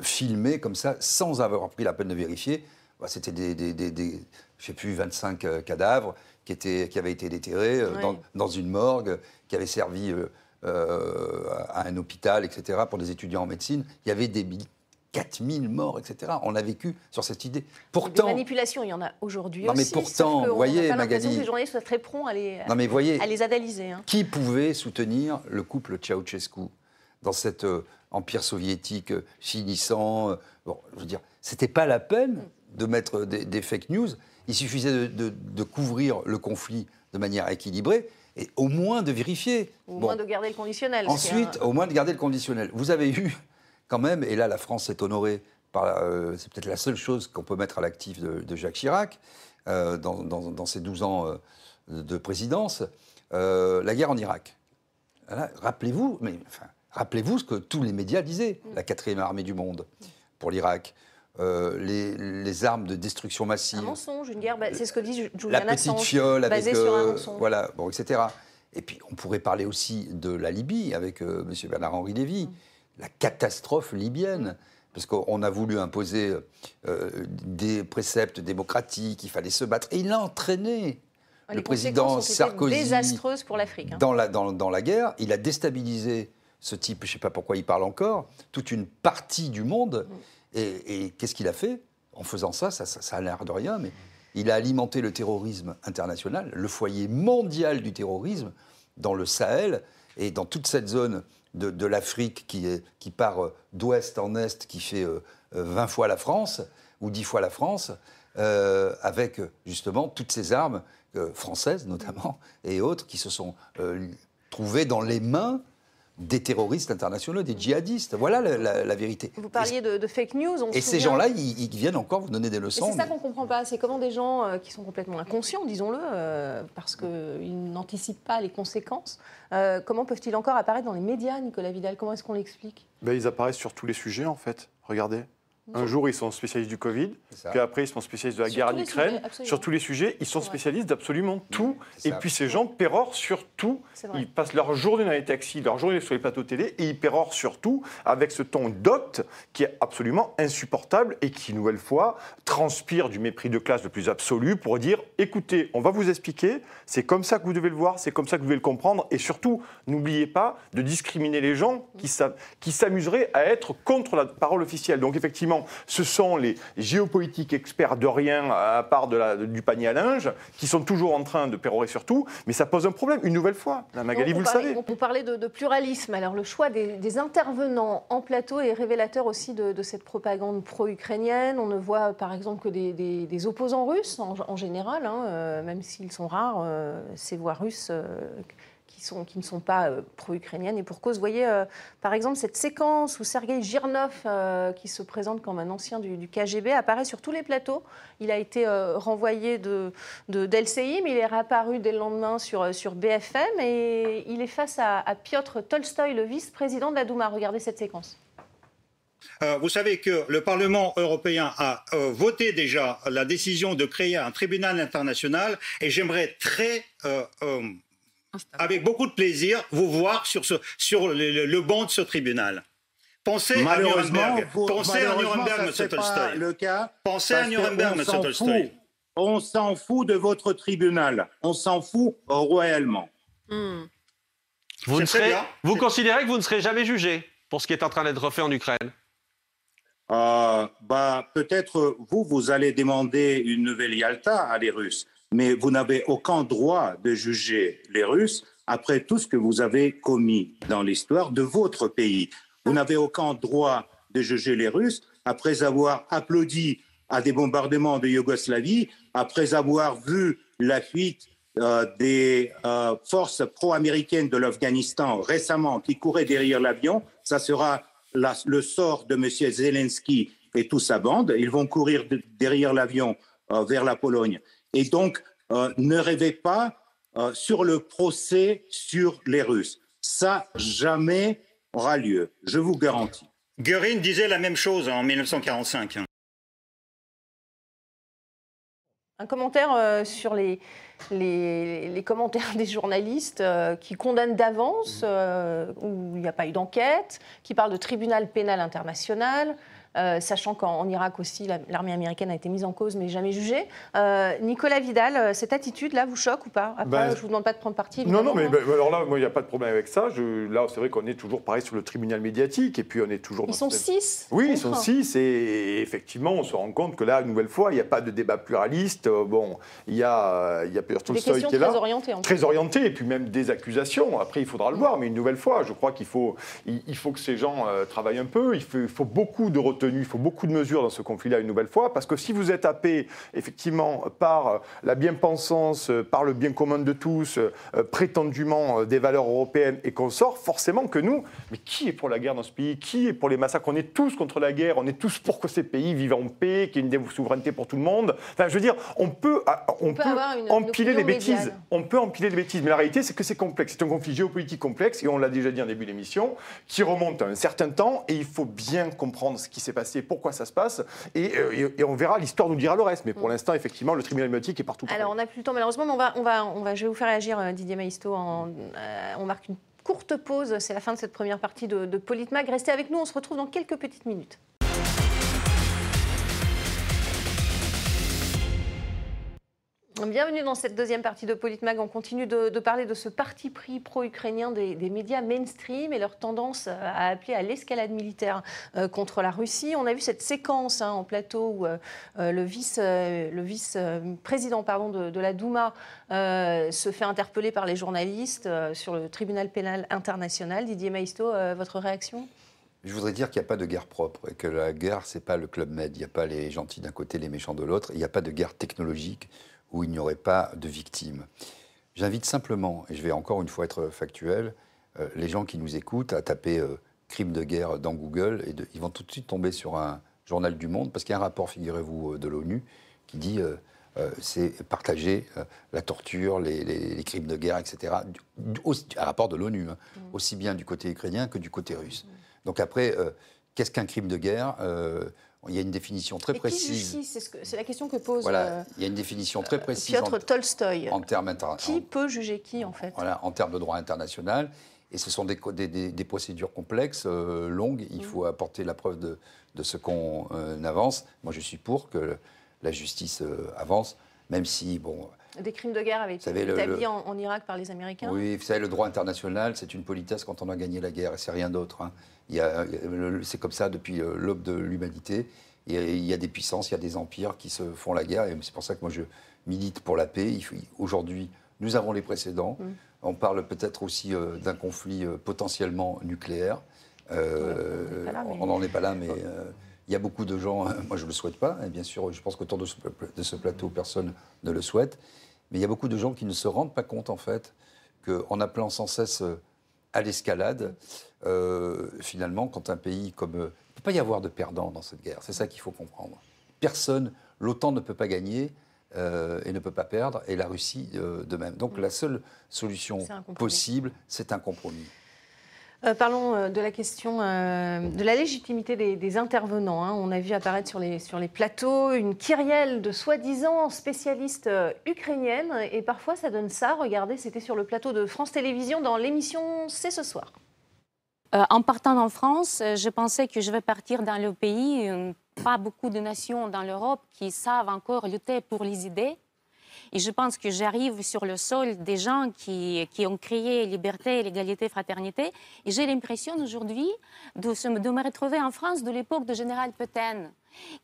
H: filmaient comme ça, sans avoir pris la peine de vérifier. Bah, c'était des, des, des, je sais plus, 25 cadavres qui, étaient, qui avaient été déterrés dans, dans, une morgue qui avait servi euh, euh, à un hôpital, etc., pour des étudiants en médecine. Il y avait des 4000 morts, etc. On a vécu sur cette idée.
A: Pourtant, des manipulations, il y en a aujourd'hui aussi.
H: mais pourtant, vous voyez, Magali,
A: que les journalistes soient très prompts à les, non, mais voyez, à les analyser. Hein.
H: Qui pouvait soutenir le couple Ceausescu dans cet euh, empire soviétique finissant Bon, je veux dire, c'était pas la peine de mettre des, fake news. Il suffisait de, de couvrir le conflit de manière équilibrée et au moins de vérifier.
A: Au moins de garder le conditionnel.
H: Ensuite, au moins de garder le conditionnel. Vous avez eu quand même, et là la France est honorée par, euh, c'est peut-être la seule chose qu'on peut mettre à l'actif de, Jacques Chirac euh, dans, dans, ses 12 ans euh, de présidence, la guerre en Irak. Rappelez-vous, mais enfin, rappelez-vous ce que tous les médias disaient, mm. la quatrième armée du monde pour l'Irak. Euh, les, armes de destruction massive. Un
A: mensonge, une guerre, bah, c'est ce que dit Julian
H: La petite fiole avec, euh, voilà, bon, etc. Et puis on pourrait parler aussi de la Libye avec euh, M. Bernard-Henri Lévy, mm. la catastrophe libyenne. Parce qu'on a voulu imposer des préceptes démocratiques, il fallait se battre. Et il a entraîné le président Sarkozy.
A: désastreuse pour l'Afrique.
H: Hein. Dans, la, dans, dans la guerre, il a déstabilisé ce type, je ne sais pas pourquoi il parle encore, toute une partie du monde. Mm. Et, qu'est-ce qu'il a fait En faisant ça, ça, a l'air de rien, mais il a alimenté le terrorisme international, le foyer mondial du terrorisme dans le Sahel et dans toute cette zone de, l'Afrique qui, part euh, d'ouest en est, qui fait 20 euh, fois la France ou 10 fois la France, euh, avec justement toutes ces armes françaises notamment et autres qui se sont trouvées dans les mains des terroristes internationaux, des djihadistes. Voilà la, vérité.
A: Vous parliez de, fake news.
H: et ces gens-là, ils, viennent encore vous donner des leçons.
A: C'est ça qu'on ne comprend pas. C'est comment des gens euh, qui sont complètement inconscients, disons-le, euh, parce qu'ils n'anticipent pas les conséquences, euh, comment peuvent-ils encore apparaître dans les médias, Nicolas Vidal? Comment est-ce qu'on l'explique?
G: Ben, Ils apparaissent sur tous les sujets, en fait. Regardez. Un jour, ils sont spécialistes du Covid, puis après, ils sont spécialistes de la guerre en Ukraine. Sur tous les sujets, ils sont spécialistes d'absolument tout. Et puis, ces gens pérorent sur tout. Ils passent leur journée dans les taxis, leur journée sur les plateaux télé, et ils pérorent sur tout avec ce ton docte qui est absolument insupportable et qui, une nouvelle fois, transpire du mépris de classe le plus absolu pour dire écoutez, on va vous expliquer, c'est comme ça que vous devez le voir, c'est comme ça que vous devez le comprendre, et surtout, n'oubliez pas de discriminer les gens qui s'amuseraient à être contre la parole officielle. Donc, effectivement, ce sont les géopolitiques experts de rien à part de du panier à linge qui sont toujours en train de pérorer sur tout, mais ça pose un problème, une nouvelle fois. La Magali, vous le savez.
A: Parlait de, de, pluralisme. Alors, le choix des, intervenants en plateau est révélateur aussi de, cette propagande pro-ukrainienne. On ne voit, par exemple, que des, opposants russes, en, général, hein, euh, même s'ils sont rares, euh, ces voix russes. Euh, qui, ne sont pas euh, pro-ukrainiennes. Et pour cause, vous voyez, euh, par exemple, cette séquence où Sergei Girnov, euh, qui se présente comme un ancien du, KGB, apparaît sur tous les plateaux. Il a été renvoyé de, de mais il est réapparu dès le lendemain sur, sur BFM et il est face à, Piotr Tolstoï, le vice-président de la Douma. Regardez cette séquence.
C: vous savez que le Parlement européen a voté déjà la décision de créer un tribunal international et j'aimerais très avec beaucoup de plaisir, vous voir sur, ce, sur le, banc de ce tribunal. Pensez à Nuremberg. Pensez à Nuremberg, M. Tolstoy.
J: le cas.
C: Pensez à Nuremberg, M. Tolstoy.
J: On s'en fout de votre tribunal. On s'en fout royalement. Hmm.
K: Vous, ne serez, vous considérez que vous ne serez jamais jugé pour ce qui est en train d'être fait en Ukraine?
J: Euh, bah, Peut-être vous, vous allez demander une nouvelle Yalta à les Russes. Mais vous n'avez aucun droit de juger les Russes après tout ce que vous avez commis dans l'histoire de votre pays. Vous n'avez aucun droit de juger les Russes après avoir applaudi à des bombardements de Yougoslavie, après avoir vu la fuite euh, des euh, forces pro-américaines de l'Afghanistan récemment qui couraient derrière l'avion. Ça sera le sort de M. Zelensky et toute sa bande. Ils vont courir derrière l'avion euh, vers la Pologne. Et donc, ne rêvez pas sur le procès sur les Russes. Ça, jamais aura lieu, je vous garantis.
C: Göring disait la même chose en 1945.
A: Un commentaire euh, sur les, les, commentaires des journalistes euh, qui condamnent d'avance, euh, où il n'y a pas eu d'enquête, qui parlent de tribunal pénal international, euh, sachant qu'en Irak aussi, l'armée américaine a été mise en cause mais jamais jugée. Euh, Nicolas Vidal, euh, cette attitude-là vous choque ou pas? Après, ben, je ne vous demande pas de prendre parti.
G: Non, non, mais ben, alors là, il n'y a pas de problème avec ça. Je, là, c'est vrai qu'on est toujours pareil sur le tribunal médiatique et puis on est toujours.
A: Ils sont six
G: Oui, ils sont six et effectivement, on se rend compte que là, une nouvelle fois, il n'y a pas de débat pluraliste. Bon, il y a, il y a Tolstoy qui est là.
A: Très orienté, en
G: Très orienté et puis même des accusations. Après, il faudra le voir, mais une nouvelle fois, je crois qu'il faut, il, faut que ces gens travaillent un peu. Il faut, il faut beaucoup de il faut beaucoup de mesures dans ce conflit-là une nouvelle fois, parce que si vous êtes happé effectivement par la bien-pensance, par le bien commun de tous, euh, prétendument des valeurs européennes et qu'on sort, forcément que nous, mais qui est pour la guerre dans ce pays? Qui est pour les massacres? On est tous contre la guerre, on est tous pour que ces pays vivent en paix, qu'il y ait une souveraineté pour tout le monde. Enfin, je veux dire, on peut, ah, on, peut, empiler les bêtises. On peut empiler les bêtises, mais la réalité, c'est que c'est complexe. C'est un conflit géopolitique complexe, et on l'a déjà dit en début d'émission, qui remonte à un certain temps, et il faut bien comprendre ce qui s'est passé, pourquoi ça se passe, euh, et, on verra, l'histoire nous dira le reste. Mais pour mm. l'instant, effectivement, le tribunal médiatique est partout.
A: Alors, on n'a plus le temps, malheureusement, mais on va, on va, on va, je vais vous faire réagir, euh, Didier Maisto. En, euh, on marque une courte pause. C'est la fin de cette première partie de, de Politmag. Restez avec nous, on se retrouve dans quelques petites minutes. Bienvenue dans cette deuxième partie de Politmag. On continue de, parler de ce parti pris pro-ukrainien des, médias mainstream et leur tendance à appeler à l'escalade militaire euh, contre la Russie. On a vu cette séquence hein, en plateau où euh, euh, le vice-président pardon, de, la Douma se fait interpeller par les journalistes sur le tribunal pénal international. Didier Maisto, votre réaction?
H: Je voudrais dire qu'il n'y a pas de guerre propre et que la guerre, ce n'est pas le Club Med. Il n'y a pas les gentils d'un côté, les méchants de l'autre. Il n'y a pas de guerre technologique où il n'y aurait pas de victimes. J'invite simplement, et je vais encore une fois être factuel, euh, les gens qui nous écoutent à taper euh, crime de guerre dans Google et ils vont tout de suite tomber sur un journal du Monde parce qu'il y a un rapport, figurez-vous, euh, de l'ONU qui dit c'est partager la torture, les, crimes de guerre, etc. un rapport de l'ONU, hein, mm. aussi bien du côté ukrainien que du côté russe. Donc après, qu'est-ce qu'un crime de guerre? Il y a une définition très précise.
A: C'est la question que pose.
H: Voilà, euh, il y a une définition très précise.
A: Piotr Tolstoï.
H: En termes
A: Qui peut juger qui, en fait?
H: Voilà, en termes de droit international. Et ce sont des, des, procédures complexes, euh, longues. Il mm. faut apporter la preuve de, de ce qu'on euh, avance. Moi, je suis pour que la justice avance, même si, bon.
A: Des crimes de guerre avaient été établis en, Irak par les Américains?
H: Oui, vous savez, le droit international, c'est une politesse quand on a gagné la guerre, et c'est rien d'autre. Hein. C'est comme ça depuis euh, l'aube de l'humanité. Il y a des puissances, il y a des empires qui se font la guerre. Et c'est pour ça que moi, je milite pour la paix. Aujourd'hui, nous avons les précédents. Mm. On parle peut-être aussi euh, d'un conflit euh, potentiellement nucléaire. on n'en est pas là, mais il y a beaucoup de gens, moi je ne le souhaite pas, et bien sûr, je pense qu'autour de, de ce, plateau, personne ne le souhaite, mais il y a beaucoup de gens qui ne se rendent pas compte, en fait, qu'en appelant sans cesse à l'escalade, euh, finalement, quand un pays comme... Euh, il ne peut pas y avoir de perdants dans cette guerre, c'est ça qu'il faut comprendre. Personne, l'OTAN ne peut pas gagner euh, et ne peut pas perdre, et la Russie de même. Donc la seule solution possible, c'est un compromis.
A: Parlons de la question de la légitimité des, intervenants. Hein. On a vu apparaître sur les, sur les plateaux une kyrielle de soi-disant spécialistes ukrainiennes. Et parfois, ça donne ça. Regardez, c'était sur le plateau de France Télévisions dans l'émission C'est ce soir.
L: Euh, en partant en France, euh, je pensais que je vais partir dans le pays, euh, pas beaucoup de nations dans l'Europe qui savent encore lutter pour les idées. Et je pense que j'arrive sur le sol des gens qui, qui ont créé liberté, l'égalité, fraternité. Et j'ai l'impression aujourd'hui de, se- de me retrouver en France de l'époque de Général Petain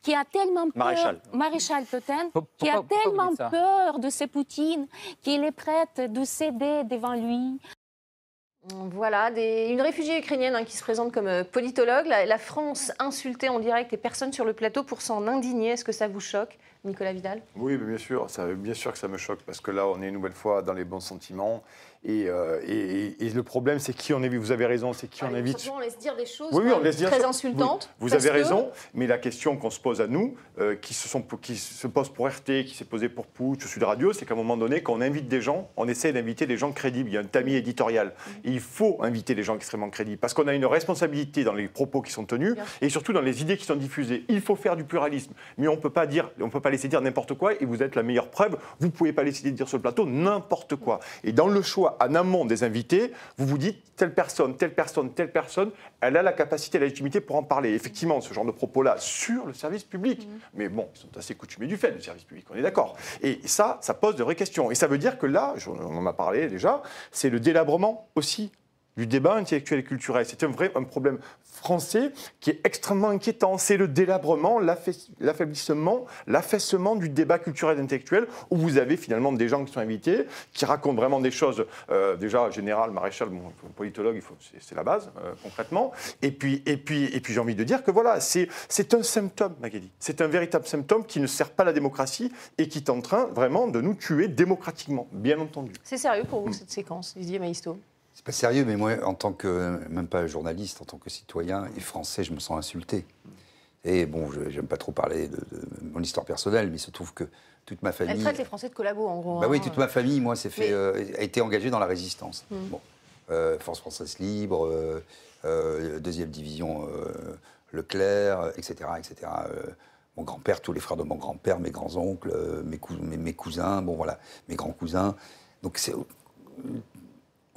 L: qui a tellement peur,
K: Maréchal.
L: Maréchal Petain,
M: Pour-
L: qui a tellement peur de ce Poutine qu'il est prête de céder devant lui.
A: Voilà, des- une réfugiée ukrainienne hein, qui se présente comme euh, politologue. La, la France insultée en direct et personne sur le plateau pour s'en indigner. Est-ce que ça vous choque, Nicolas Vidal?
G: Oui, bien sûr, bien sûr que ça me choque parce que là, on est une nouvelle fois dans les bons sentiments. Et, euh, et- et le problème, c'est qui on évite. Vous avez raison, c'est qui on
A: Allez,
G: évite.
A: simplement, on laisse dire des choses
G: Oui, oui,
A: quand
G: on
A: même
G: laisse dire
A: très insultantes.
G: Oui, vous avez
A: que-
G: raison, mais la question qu'on se pose à nous, euh, qui, se sont, qui se pose pour RT, qui s'est posée pour Pouch, Sud Radio, c'est qu'à un moment donné, quand on invite des gens, on essaie d'inviter des gens crédibles. Il y a un tamis éditorial. Et il faut inviter les gens extrêmement crédibles parce qu'on a une responsabilité dans les propos qui sont tenus
A: Bien
G: et surtout dans les idées qui sont diffusées. Il faut faire du pluralisme, mais on peut pas dire, on peut pas laisser dire n'importe quoi. Et vous êtes la meilleure preuve. Vous pouvez pas laisser dire sur le plateau n'importe quoi. Et dans le choix en amont des invités, vous vous dites telle personne, telle personne, telle personne, elle a la capacité, la légitimité pour en parler. Effectivement, ce genre de propos-là sur le service public. Mais bon, ils sont assez coutumés du fait du service public, on est d'accord. Et ça, ça pose de vraies questions. Et ça veut dire que là, on en a parlé déjà, c'est le délabrement aussi du débat intellectuel et culturel. C'est un vrai un problème français qui est extrêmement inquiétant. C'est le délabrement, l'affaiblissement, l'affaissement du débat culturel et intellectuel, où vous avez finalement des gens qui sont invités, qui racontent vraiment des choses, euh, déjà, général, maréchal, politologue, c'est la base, euh, concrètement. Et puis, et puis, et puis j'ai envie de dire que voilà, c'est un symptôme, Magali. C'est un véritable symptôme qui ne sert pas la démocratie et qui est en train vraiment de nous tuer démocratiquement, bien entendu.
A: C'est sérieux pour vous, cette séquence, Didier Maïsto
H: C'est pas sérieux, mais moi, en tant que, même pas journaliste, en tant que citoyen et français, je me sens insulté. Et bon, je j'aime pas trop parler de, de mon histoire personnelle, mais il se trouve que toute ma
A: Elle
H: famille.
A: traite les Français de collabos, en gros.
H: Bah oui,
A: hein.
H: toute ma famille, moi, s'est fait,
A: Mais-
H: euh, a été engagée dans la résistance.
A: Mm.
H: Bon. Euh, Force française libre, euh, euh, deuxième division Leclerc, etc. etc. Mon grand-père, tous les frères de mon grand-père, mes grands-oncles, mes, cou- mes- mes cousins, bon voilà, mes grands-cousins. Donc c'est,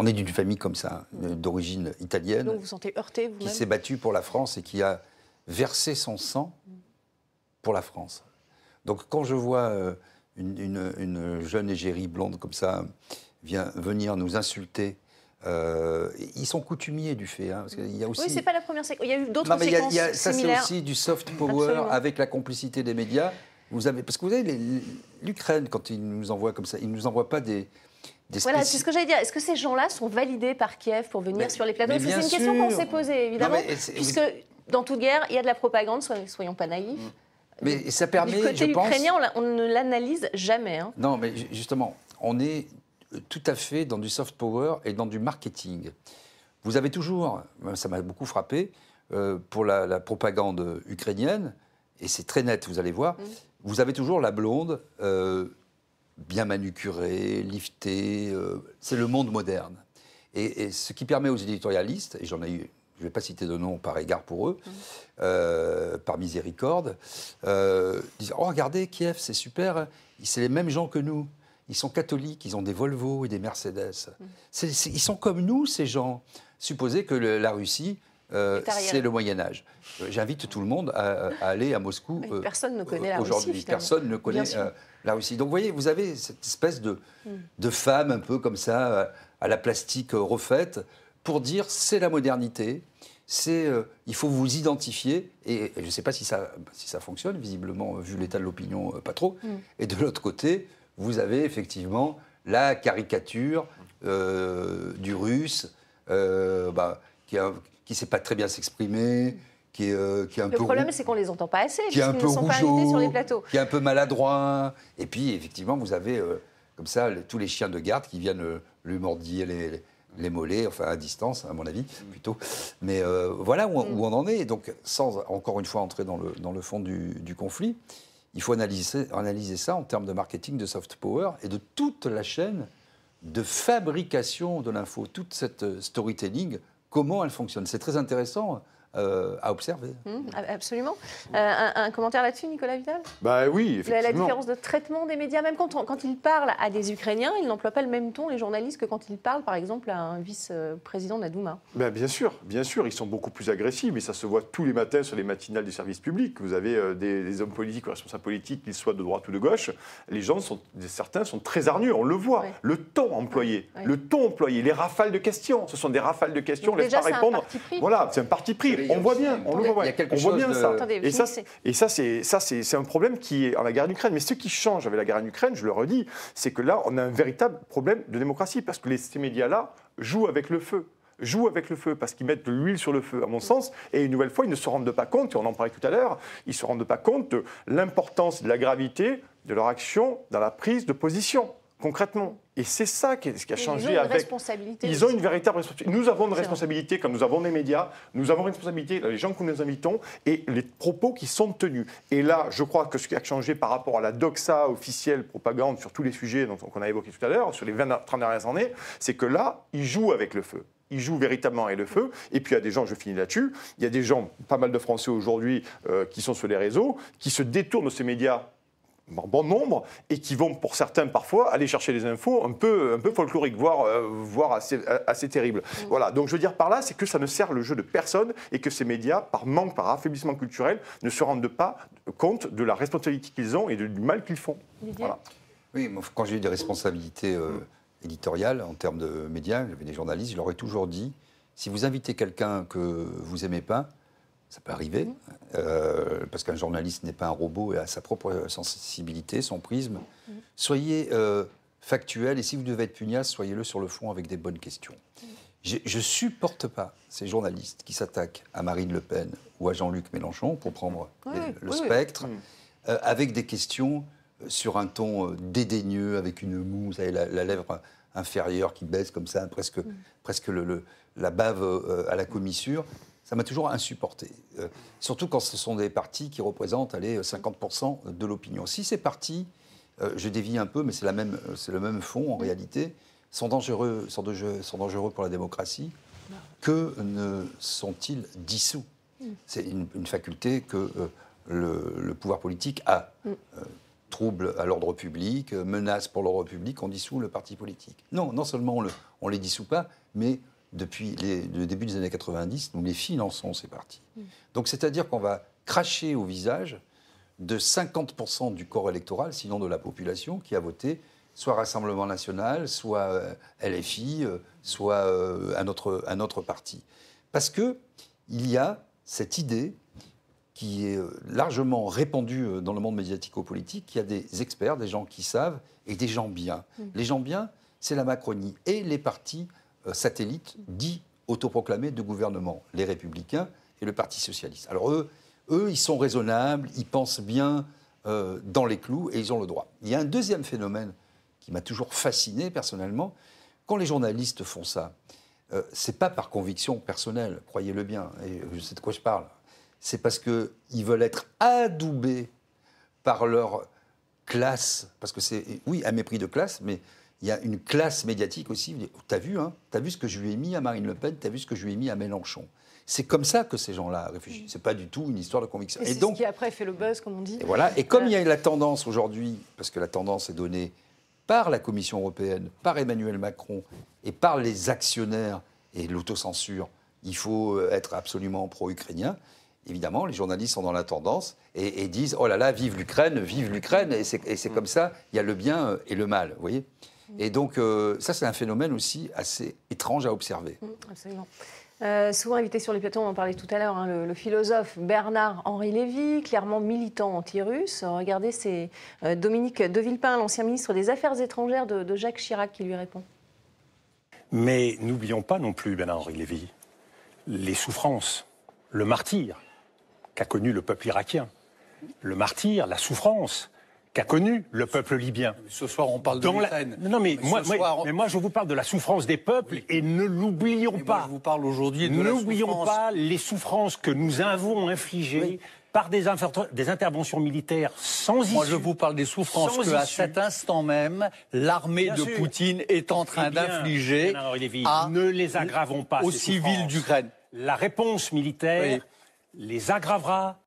H: on est d'une famille comme ça, euh, d'origine italienne
A: Donc vous vous sentez heurté
H: qui
A: vous-même
H: s'est battu pour la France et qui a versé son sang pour la France. Donc quand je vois euh, une, une- une jeune égérie blonde comme ça vient, venir nous insulter, euh, ils sont coutumiers du fait. hein, parce qu'il y a aussi...
A: Oui, c'est pas la première séquence. Il y a eu d'autres
H: il y a-
A: séquences
H: il y a- ça, c'est aussi du soft power
A: Absolument.
H: avec la complicité des médias. Vous avez, parce que vous avez l'Ukraine, quand ils nous envoient comme ça, ils ne nous envoient pas des
A: Voilà, c'est ce que j'allais dire. Est-ce que ces gens-là sont validés par Kiev pour venir
H: Mais-
A: sur les plateaux? C'est une question qu'on s'est posée, évidemment.
H: Non,
A: puisque dans toute guerre, il y a de la propagande, soyons, pas naïfs.
H: Mais ça permet,
A: du côté
H: je pense...
A: ukrainien, on, la- on ne l'analyse jamais. hein.
H: Non, mais ju- justement, on est euh, tout à fait dans du soft power et dans du marketing. Vous avez toujours, euh, ça m'a beaucoup frappé, euh, pour la, la propagande ukrainienne, et c'est très net, vous allez voir, vous avez toujours la blonde, euh, bien manucurée, liftée, euh, c'est le monde moderne. Et, et ce qui permet aux éditorialistes, et j'en ai eu, je ne vais pas citer de nom par égard pour eux, euh, par miséricorde, euh, disent Oh, regardez, Kiev, c'est super, c'est les mêmes gens que nous. Ils sont catholiques, ils ont des Volvo et des Mercedes. C'est- ils sont comme nous, ces gens. Supposez que le- la Russie, euh, c'est le Moyen-Âge. Euh, J'invite tout le monde à, à aller à Moscou. Euh,
A: personne ne connaît la Russie, finalement.
H: personne ne connaît la Russie. Donc, vous voyez, vous avez cette espèce de,
A: Mm.
H: de femme un peu comme ça, à la plastique refaite, pour dire c'est la modernité, c'est euh, il faut vous identifier. Et, et je ne sais pas si ça, si ça fonctionne, visiblement, vu l'état de l'opinion, euh, pas trop.
A: Mm.
H: Et de l'autre côté, vous avez effectivement la caricature euh, du russe, bah, qui ne sait pas très bien s'exprimer, qui est, euh, qui est un
A: Le
H: peu
A: problème, c'est qu'on les entend pas assez,
H: qui est un peu
A: ne sont pas invités sur les plateaux.
H: qui est un peu maladroit. Et puis, effectivement, vous avez euh, comme ça tous les chiens de garde qui viennent euh, lui mordiller les, les mollets, enfin à distance, à mon avis, plutôt. Mais euh, voilà où, où on en est. Et donc, sans encore une fois entrer dans le, dans le fond du, du conflit, il faut analyser, analyser ça en termes de marketing, de soft power et de toute la chaîne de fabrication de l'info, toute cette euh, storytelling, comment elle fonctionne. C'est très intéressant euh, à observer.
A: Mmh, absolument. Euh, un, commentaire là-dessus, Nicolas Vidal?
G: Bah oui, effectivement.
A: La, différence de traitement des médias, même quand, quand il parle à des Ukrainiens, il n'emploie pas le même ton, les journalistes, que quand il parle, par exemple, à un vice-président de la Douma.
G: Bah bien sûr, bien sûr, ils sont beaucoup plus agressifs, mais ça se voit tous les matins sur les matinales des services publics. Vous avez euh, des, hommes politiques ou responsables politiques, qu'ils soient de droite ou de gauche, les gens, sont, certains sont très hargneux, on le voit. Le ton employé, le ton employé, les rafales de questions, ce sont des rafales de questions, on ne laisse pas répondre. Voilà, c'est un parti pris on voit bien, on le voit, on voit bien ça. Et ça, et ça, c'est ça, c'est un problème qui est en la guerre en Ukraine. Mais ce qui change avec la guerre en Ukraine, je le redis, c'est que là, on a un véritable problème de démocratie parce que les, ces médias-là jouent avec le feu jouent avec le feu parce qu'ils mettent de l'huile sur le feu, à mon sens. Et une nouvelle fois, ils ne se rendent pas compte, et on en parlait tout à l'heure, ils ne se rendent pas compte de l'importance, de la gravité de leur action dans la prise de position concrètement. Et c'est ça qui, a changé
A: ils ont. Une responsabilité
G: ils ont une véritable responsabilité. Nous avons une responsabilité comme nous avons des médias, nous avons une responsabilité les gens que nous invitons et les propos qui sont tenus. Et là, je crois que ce qui a changé par rapport à la doxa officielle propagande sur tous les sujets qu'on a évoqués tout à l'heure, sur les 20, 30 dernières années, c'est que là, ils jouent avec le feu ils jouent véritablement avec le feu. Et puis il y a des gens, je finis là-dessus, il y a des gens, pas mal de Français aujourd'hui, euh, qui sont sur les réseaux, qui se détournent de ces médias bon nombre et qui vont pour certains parfois aller chercher des infos un peu, un peu folkloriques, voire, euh, voire assez, assez terribles. Mm. Voilà, donc je veux dire par là, c'est que ça ne sert le jeu de personne et que ces médias, par manque, par affaiblissement culturel, ne se rendent pas compte de la responsabilité qu'ils ont et du mal qu'ils font.
H: Oui, quand j'ai eu des responsabilités euh, éditoriales en termes de médias, j'avais des journalistes, je leur ai toujours dit, si vous invitez quelqu'un que vous aimez pas, ça peut arriver, euh, parce qu'un journaliste n'est pas un robot et a sa propre sensibilité, son prisme. Soyez euh, factuel et si vous devez être pugnace, soyez-le sur le fond avec des bonnes questions. Je ne supporte pas ces journalistes qui s'attaquent à Marine Le Pen ou à Jean-Luc Mélenchon, pour prendre le spectre, euh, avec des questions sur un ton dédaigneux, avec une moue, vous savez, la, lèvre inférieure qui baisse comme ça, presque, presque le, la bave à la commissure ça m'a toujours insupporté. Euh, surtout quand ce sont des partis qui représentent allez, 50% de l'opinion. Si ces partis, euh, je dévie un peu, mais c'est le même fond en réalité, sont dangereux, sont, dangereux pour la démocratie, que ne sont-ils dissous? C'est une, faculté que euh, le, pouvoir politique a. trouble à l'ordre public, menace pour l'ordre public, on dissout le parti politique. Non, non seulement on ne les dissout pas, mais depuis le début des années 90, nous les finançons, ces partis. Mm. Donc c'est-à-dire qu'on va cracher au visage de 50% du corps électoral, sinon de la population, qui a voté soit Rassemblement national, soit euh, LFI, euh, soit euh, un, autre, un autre parti. Parce qu'il y a cette idée qui est largement répandue dans le monde médiatico-politique, qu'il y a des experts, des gens qui savent, et des gens bien. Mm. Les gens bien, c'est la Macronie et les partis satellites dits autoproclamés de gouvernement, les Républicains et le Parti Socialiste. Alors eux, eux ils sont raisonnables, ils pensent bien euh, dans les clous et ils ont le droit. Il y a un deuxième phénomène qui m'a toujours fasciné personnellement. Quand les journalistes font ça, euh, c'est pas par conviction personnelle, croyez-le bien, et je sais de quoi je parle. C'est parce qu'ils veulent être adoubés par leur classe, parce que c'est, oui, un mépris de classe, mais il y a une classe médiatique aussi. Tu as vu, hein, as vu ce que je lui ai mis à Marine Le Pen, tu as vu ce que je lui ai mis à Mélenchon. C'est comme ça que ces gens-là réfléchissent. Ce n'est pas du tout une histoire de conviction.
A: Et, donc, ce qui après fait le buzz, comme on dit.
H: Et voilà. Et comme il y a la tendance aujourd'hui, parce que la tendance est donnée par la Commission européenne, par Emmanuel Macron et par les actionnaires et l'autocensure, il faut euh, être absolument pro-ukrainien. Évidemment, les journalistes sont dans la tendance et, disent Oh là là, vive l'Ukraine, vive l'Ukraine. Et c'est comme ça, il y a le bien et le mal. Vous voyez et donc, euh, ça, c'est un phénomène aussi assez étrange à observer.
A: Mmh, absolument. Euh, souvent invité sur les plateaux, on en parlait tout à l'heure, hein, le, philosophe Bernard-Henri Lévy, clairement militant anti-russe. Regardez, c'est euh, Dominique de Villepin, l'ancien ministre des Affaires étrangères de, de, Jacques Chirac, qui lui répond.
M: Mais n'oublions pas non plus, Bernard-Henri Lévy, les souffrances, le martyr qu'a connu le peuple irakien, le martyr, la souffrance qu'a connu le peuple libyen.
N: Ce soir, on parle de l'Ukraine.
M: Non, mais, moi, mais moi, je vous parle de la souffrance des peuples et ne l'oublions pas.
N: je vous parle aujourd'hui de
M: N'oublions pas les souffrances que nous avons infligées. Par des, des, interventions militaires sans issue.
N: Moi, je vous parle des souffrances que, à cet instant même, l'armée de Poutine est en train eh d'infliger
M: ne les aggravons pas.
N: Aux civils d'Ukraine.
M: la réponse militaire les aggravera.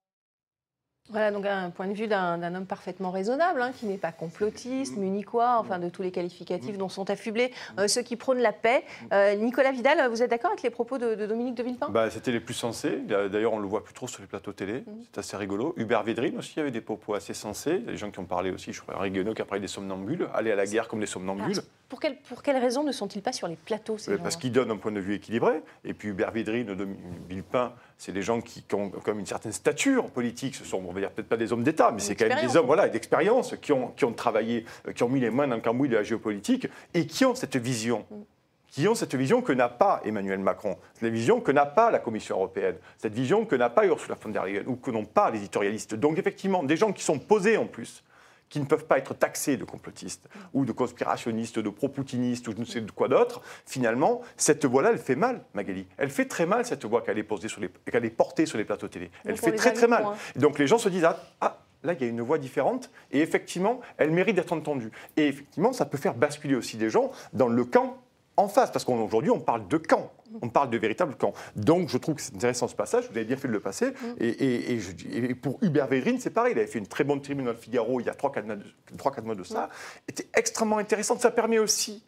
A: Voilà, donc un point de vue d'un homme parfaitement raisonnable, hein, qui n'est pas complotiste, munichois, enfin de tous les qualificatifs dont sont affublés euh, ceux qui prônent la paix. Euh, Nicolas Vidal, vous êtes d'accord avec les propos de, Dominique de Villepin?
G: Bah, C'était les plus sensés. D'ailleurs, on ne le voit plus trop sur les plateaux télé. C'est assez rigolo. Hubert Védrine aussi avait des propos assez sensés. Il y a des gens qui ont parlé aussi, je crois, Régionaux qui a parlé des somnambules, aller à la guerre comme des somnambules.
A: pour, quelle, pour quelles raisons ne sont-ils pas sur les plateaux ces
G: Parce qu'ils donnent un point de vue équilibré. Et puis Hubert Védrine, Villepin, c'est des gens qui, ont comme une certaine stature politique. Ce sont, on va dire, peut-être pas des hommes d'État, mais c'est quand même des hommes voilà, d'expérience qui ont, qui ont travaillé, euh, qui ont mis les mains dans le cambouis de la géopolitique et qui ont cette vision qui ont cette vision que n'a pas Emmanuel Macron, cette vision que n'a pas la Commission européenne, cette vision que n'a pas Ursula von der Leyen ou que n'ont pas les éditorialistes. Donc effectivement, des gens qui sont posés en plus, qui ne peuvent pas être taxés de complotistes ou de conspirationnistes, de pro-poutinistes ou je ne sais de quoi d'autre, finalement, cette voix-là, elle fait mal, Magali. Elle fait très mal, cette voix qu'elle est, posée sur les, qu'elle est portée sur les plateaux télé. Elle fait très très mal. Donc les gens se disent, ah, ah, là, il y a une voix différente, et effectivement, elle mérite d'être entendue. Et effectivement, ça peut faire basculer aussi des gens dans le camp en face, parce qu'aujourd'hui, on parle de camp, on parle de véritable camp. Donc, je trouve que c'est intéressant ce passage, vous avez bien fait de le passer. Mm. Et, et, pour Hubert Védrine, c'est pareil, il avait fait une très bonne tribune dans le Figaro il y a 3-4 mois de ça. C'était extrêmement intéressant. Ça permet aussi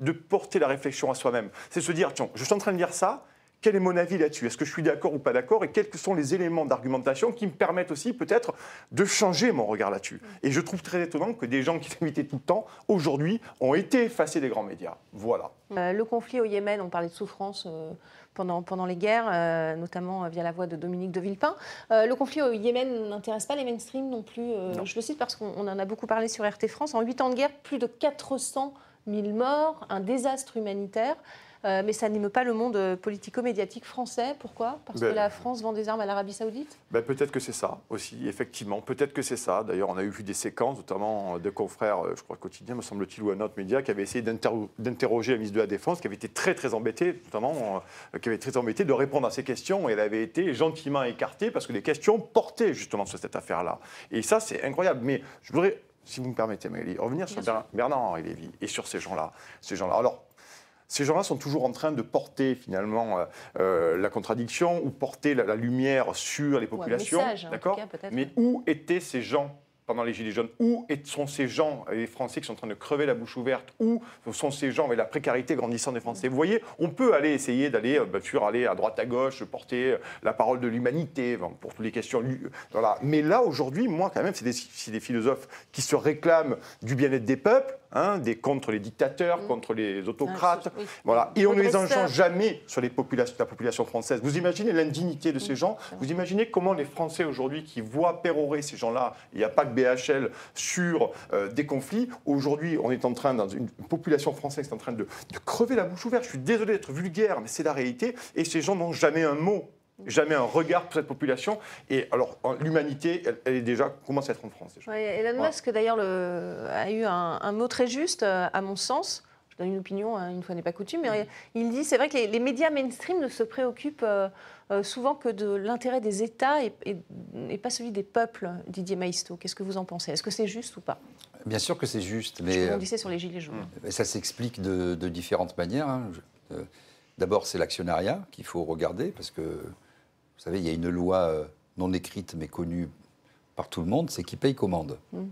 G: de porter la réflexion à soi-même. C'est se dire, tiens, je suis en train de dire ça, quel est mon avis là-dessus? Est-ce que je suis d'accord ou pas d'accord? Et quels sont les éléments d'argumentation qui me permettent aussi peut-être de changer mon regard là-dessus? Et je trouve très étonnant que des gens qui s'invitaient tout le temps, aujourd'hui, ont été effacés des grands médias. Voilà.
A: Euh, le conflit au Yémen, on parlait de souffrance. Euh, pendant, pendant, les guerres, euh, notamment via la voix de Dominique de Villepin. le conflit au Yémen n'intéresse pas les mainstream non plus. je le cite parce qu'on en a beaucoup parlé sur RT France. En huit ans de guerre, plus de 400 000 morts, un désastre humanitaire. Euh, mais ça n'émeut pas le monde euh, politico-médiatique français. Pourquoi? Parce que ben, la France vend des armes à l'Arabie Saoudite?
G: ben, Peut-être que c'est ça aussi, effectivement. Peut-être que c'est ça. D'ailleurs, on a eu vu des séquences, notamment euh, de confrères, je crois, quotidien, me semble-t-il, ou un autre média, qui avait essayé d'interroger la ministre de la Défense, qui avait été très, très embêtée, notamment, qui avait très embêtée de répondre à ces questions. Et elle avait été gentiment écartée parce que les questions portaient justement sur cette affaire-là. Et ça, c'est incroyable. Mais je voudrais si vous me permettez, Maëlie, revenir sur Bernard-Henri Lévy et sur ces gens-là. Ces gens-là. Alors, ces gens-là sont toujours en train de porter finalement euh, euh, la contradiction ou porter la, lumière sur les populations. D'accord Mais où étaient ces gens pendant les Gilets jaunes? Où sont ces gens, les Français qui sont en train de crever la bouche ouverte? Où sont ces gens avec la précarité grandissante des Français? Vous voyez, on peut aller essayer d'aller, euh, bien sûr, aller à droite à gauche, porter la parole de l'humanité pour toutes les questions. Voilà. Mais là, aujourd'hui, moi, quand même, c'est des, des philosophes qui se réclament du bien-être des peuples Hein, des, contre les dictateurs, mm. contre les autocrates. Voilà. Et on ne les entend jamais sur les populations, la population française. Vous imaginez l'indignité de ces mm. gens Vous imaginez comment les Français aujourd'hui qui voient pérorer ces gens-là, il n'y a pas que BHL, sur euh, des conflits, aujourd'hui on est en train, dans une population française est en train de, de crever la bouche ouverte. Je suis désolé d'être vulgaire, mais c'est la réalité. Et ces gens n'ont jamais un mot jamais un regard pour cette population. Et alors, l'humanité, elle, est déjà commence à être en France.
A: Déjà. Elon Musk, d'ailleurs, a eu un, mot très juste, euh, à mon sens. Je donne une opinion, hein, une fois n'est pas coutume, mais il dit c'est vrai que les, médias mainstream ne se préoccupent euh, euh, souvent que de l'intérêt des États et, pas celui des peuples, Didier Maisto. Qu'est-ce que vous en pensez? Est-ce que c'est juste ou pas?
H: Bien sûr que c'est juste. Mais,
A: on disait sur les Gilets jaunes.
H: Ça s'explique de, différentes manières. Hein. D'abord, c'est l'actionnariat qu'il faut regarder, parce que vous savez, il y a une loi euh, non écrite mais connue par tout le monde, c'est qui paye commande. Mm.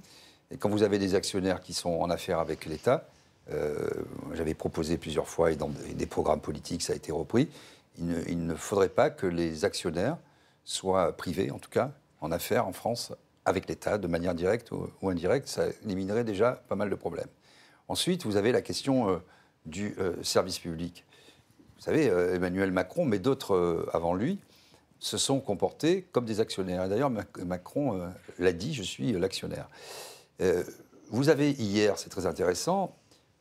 H: Et quand vous avez des actionnaires qui sont en affaire avec l'État, euh, j'avais proposé plusieurs fois et dans des programmes politiques, ça a été repris, il ne, faudrait pas que les actionnaires soient privés, en tout cas, en affaires en France avec l'État, de manière directe ou, indirecte. Ça éliminerait déjà pas mal de problèmes. Ensuite, vous avez la question euh, du service public. Vous savez, Emmanuel Macron, mais d'autres avant lui, se sont comportés comme des actionnaires. D'ailleurs, Macron euh, l'a dit, je suis l'actionnaire. Euh, vous avez hier, c'est très intéressant,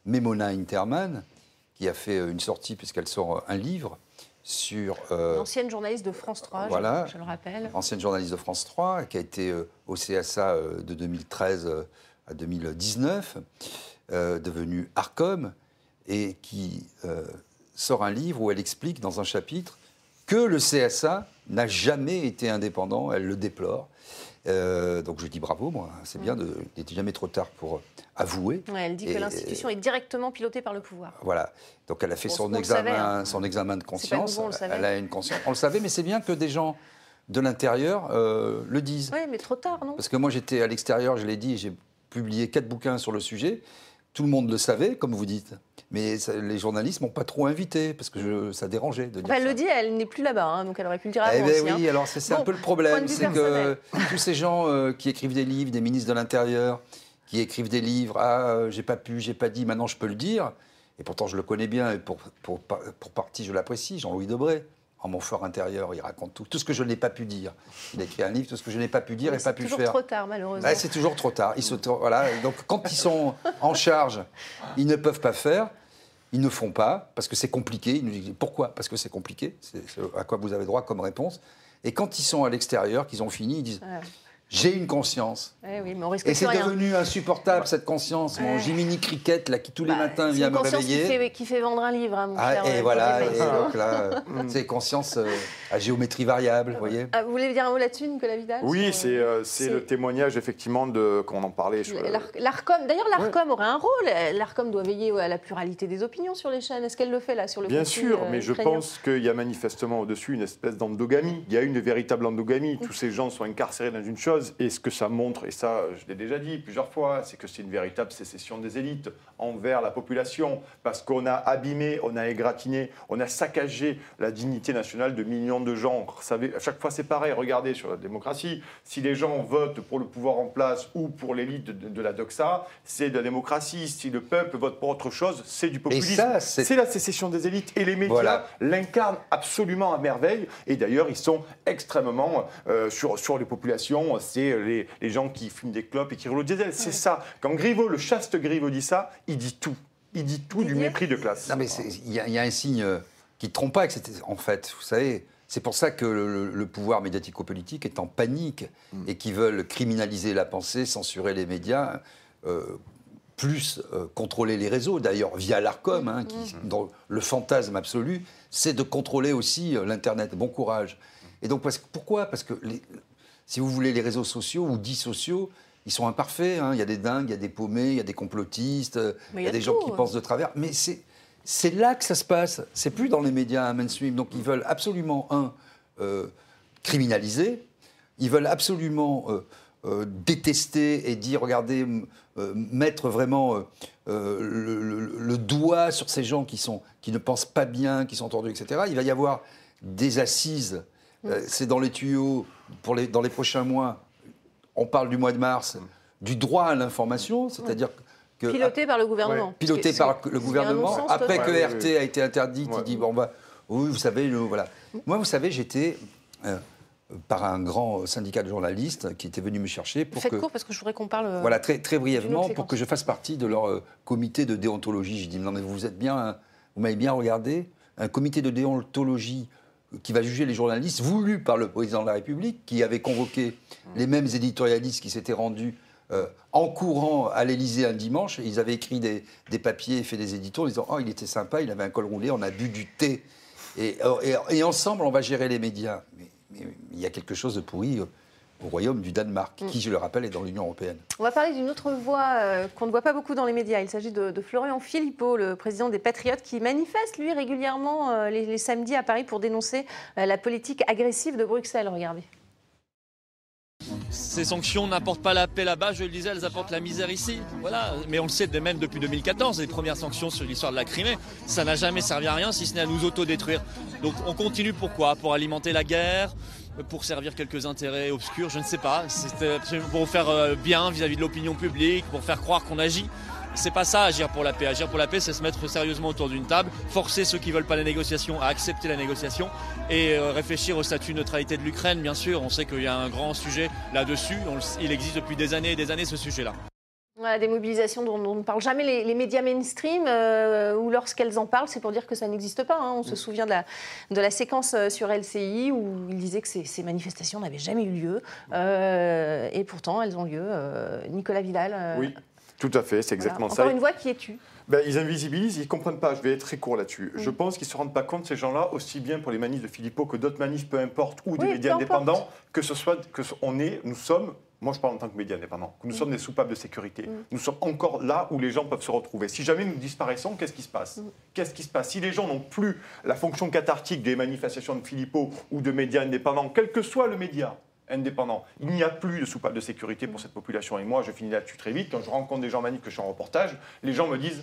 H: Memona Interman, qui a fait une sortie, puisqu'elle sort un livre sur...
A: Euh, ancienne journaliste de France 3,
H: voilà,
A: je, le rappelle.
H: Ancienne journaliste de France 3, qui a été au CSA de 2013 à 2019, devenue Arcom, et qui sort un livre où elle explique dans un chapitre que le CSA n'a jamais été indépendant, elle le déplore. Euh, donc je dis bravo, moi, c'est bien, de, il n'était jamais trop tard pour avouer.
A: elle dit que l'institution est directement pilotée par le pouvoir.
H: Voilà, donc elle a fait son, examen, hein. son examen de conscience. on elle a une conscience. On le savait, mais c'est bien que des gens de l'intérieur euh, le disent.
A: Oui, mais trop tard, non?
H: Parce que moi j'étais à l'extérieur, je l'ai dit, j'ai publié quatre bouquins sur le sujet. Tout le monde le savait, comme vous dites. Mais les journalistes m'ont pas trop invité parce que ça dérangeait de dire
A: Elle le dit, elle n'est plus là-bas, hein, donc elle aurait pu le dire
H: eh
A: avant.
H: Ben
A: oui,
H: hein. alors c'est un peu le problème, c'est que *laughs* tous ces gens euh, qui écrivent des livres, des ministres de l'Intérieur, qui écrivent des livres, ah euh, j'ai pas pu, j'ai pas dit, maintenant je peux le dire. Et pourtant je le connais bien et pour, pour, pour partie je l'apprécie, Jean-Louis Debré en mon fort intérieur, il raconte tout, tout ce que je n'ai pas pu dire. Il a écrit un livre, tout ce que je n'ai pas pu dire et pas pu faire.
A: C'est toujours trop tard, malheureusement.
H: c'est toujours trop tard. Ils voilà. Donc, quand ils sont en charge, ils ne peuvent pas faire. Ils ne font pas parce que c'est compliqué. Ils nous disent pourquoi? Parce que c'est compliqué. C'est à quoi vous avez droit comme réponse. Et quand ils sont à l'extérieur, qu'ils ont fini, ils disent j'ai une conscience.
A: Eh oui, mais on
H: et c'est devenu insupportable cette conscience. Mon Jiminy Cricket là, qui tous les bah, matins vient me réveiller.
A: Qui fait, qui fait vendre un livre, hein, mon
H: ah,
A: cher.
H: Et euh, voilà, et donc là, mm. *laughs* c'est conscience euh, à géométrie variable, vous voyez.
A: Ah, vous voulez dire un mot là-dessus, Nicolas Vidal
G: Oui, euh, c'est le témoignage effectivement de qu'on en parlait.
A: L'Arcom, d'ailleurs, l'Arcom aurait un rôle. L'Arcom doit veiller à la pluralité des opinions sur les chaînes. Est-ce qu'elle le fait là sur le
G: Bien sûr, mais je pense qu'il y a manifestement au-dessus une espèce d'endogamie. Il y a une véritable endogamie. Tous ces gens sont incarcérés dans une chose. Et ce que ça montre, et ça je l'ai déjà dit plusieurs fois, c'est que c'est une véritable sécession des élites envers la population, parce qu'on a abîmé, on a égratigné, on a saccagé la dignité nationale de millions de gens. Savez, à chaque fois c'est pareil, regardez sur la démocratie, si les gens votent pour le pouvoir en place ou pour l'élite de, la doxa, c'est de la démocratie. Si le peuple vote pour autre chose, c'est du populisme. C'est la sécession des élites. Et les médias l'incarnent absolument à merveille. Et d'ailleurs, ils sont extrêmement euh, sur, sur les populations. C'est les, les gens qui fument des clopes et qui roulent au diesel. C'est ça. Quand Griveaux, le chaste Griveaux dit ça, il dit tout. Il dit tout du mépris de classe.
H: Non, mais il y, a un signe euh, qui ne trompe pas, en fait, vous savez. C'est pour ça que le, pouvoir médiatico-politique est en panique mm. et qui veulent criminaliser la pensée, censurer les médias, euh, plus euh, contrôler les réseaux. D'ailleurs, via l'ARCOM, hein, qui, mm. dont le fantasme absolu, c'est de contrôler aussi l'Internet. Bon courage. Et donc, pourquoi? Parce que les, si vous voulez, les réseaux sociaux ou dits sociaux, ils sont imparfaits. Hein. Il y a des dingues, il y a des paumés, il y a des complotistes, il y a, des gens qui pensent de travers. Mais c'est là que ça se passe. C'est plus dans les médias mainstream. Donc ils veulent absolument, un, euh, criminaliser. Ils veulent absolument euh, euh, détester et dire, regardez, mettre vraiment le, doigt sur ces gens qui, sont, qui ne pensent pas bien, qui sont tordus, etc. Il va y avoir des assises. c'est dans les tuyaux pour les, dans les prochains mois, on parle du mois de mars, du droit à l'information, c'est-à-dire que...
A: Piloté par le gouvernement.
H: Piloté par le gouvernement. Après que RT a été interdite, il dit, bon, bah, oui, vous savez, voilà. Moi, vous savez, j'étais... Euh, par un grand syndicat de journalistes qui était venu me chercher pour
A: Faites
H: que...
A: court parce que je voudrais qu'on parle... Euh,
H: voilà, très, très brièvement, pour que je fasse partie de leur euh, comité de déontologie. J'ai dit, non mais vous êtes bien... Vous m'avez bien regardé Un comité de déontologie qui va juger les journalistes, voulu par le président de la République, qui avait convoqué les mêmes éditorialistes qui s'étaient rendus euh, en courant à l'Élysée un dimanche. ils avaient écrit des, papiers, fait des éditos en disant Oh, il était sympa, il avait un col roulé, on a bu du thé. Et, et, ensemble, on va gérer les médias. Mais, mais, il y a quelque chose de pourri euh, au royaume du Danemark, mm. qui, je le rappelle, est dans l'Union européenne.
A: On va parler d'une autre voix euh, qu'on ne voit pas beaucoup dans les médias. Il s'agit de, Florian Philippot, le président des Patriotes, qui manifeste, lui, régulièrement euh, les, samedis à Paris pour dénoncer euh, la politique agressive de Bruxelles. Regardez.
O: Ces sanctions n'apportent pas la paix là-bas, je le disais, elles apportent la misère ici. Voilà. Mais on le sait même depuis 2014, les premières sanctions sur l'histoire de la Crimée, ça n'a jamais servi à rien si ce n'est à nous autodétruire. Donc on continue pourquoi? Pour alimenter la guerre, pour servir quelques intérêts obscurs, je ne sais pas. C'était pour faire euh, bien vis-à-vis de l'opinion publique, pour faire croire qu'on agit. C'est pas ça agir pour la paix. Agir pour la paix, c'est se mettre sérieusement autour d'une table, forcer ceux qui veulent pas la négociation à accepter la négociation et euh, réfléchir au statut de neutralité de l'Ukraine. Bien sûr, on sait qu'il y a un grand sujet là-dessus. Il existe depuis des années et des années ce sujet-là
A: des mobilisations dont, on ne parle jamais les, médias mainstream, euh, ou lorsqu'elles en parlent, c'est pour dire que ça n'existe pas. Hein. On se mm. souvient de la, de la séquence euh, sur LCI où il disait que ces, manifestations n'avaient jamais eu lieu, euh, et pourtant elles ont lieu. Nicolas Vidal
G: Oui. Tout à fait, c'est exactement
A: Encore
G: ça.
A: une voix qui est tue.
G: Ben, ils invisibilisent, ils ne comprennent pas. Je vais être très court là-dessus.
A: Mm.
G: Je pense qu'ils ne se rendent pas compte, ces gens-là, aussi bien pour les manifs de Philippot que d'autres manifs, peu importe, ou des
A: Oui,
G: médias indépendants, que ce soit, que on est, nous sommes, moi je parle en tant que média indépendant, que nous
A: Mm.
G: sommes des soupapes de sécurité.
A: Mm.
G: Nous sommes encore là où les gens peuvent se retrouver. Si jamais nous disparaissons, qu'est-ce qui se passe?
A: Mm.
G: Qu'est-ce qui se passe? Si les gens n'ont plus la fonction cathartique des manifestations de Philippot ou de médias indépendants, quel que soit le média, indépendant. Il n'y a plus de soupape de sécurité pour cette population. Et moi, je finis là-dessus très vite. Quand je rencontre des gens manifs, que je suis en reportage, les gens me disent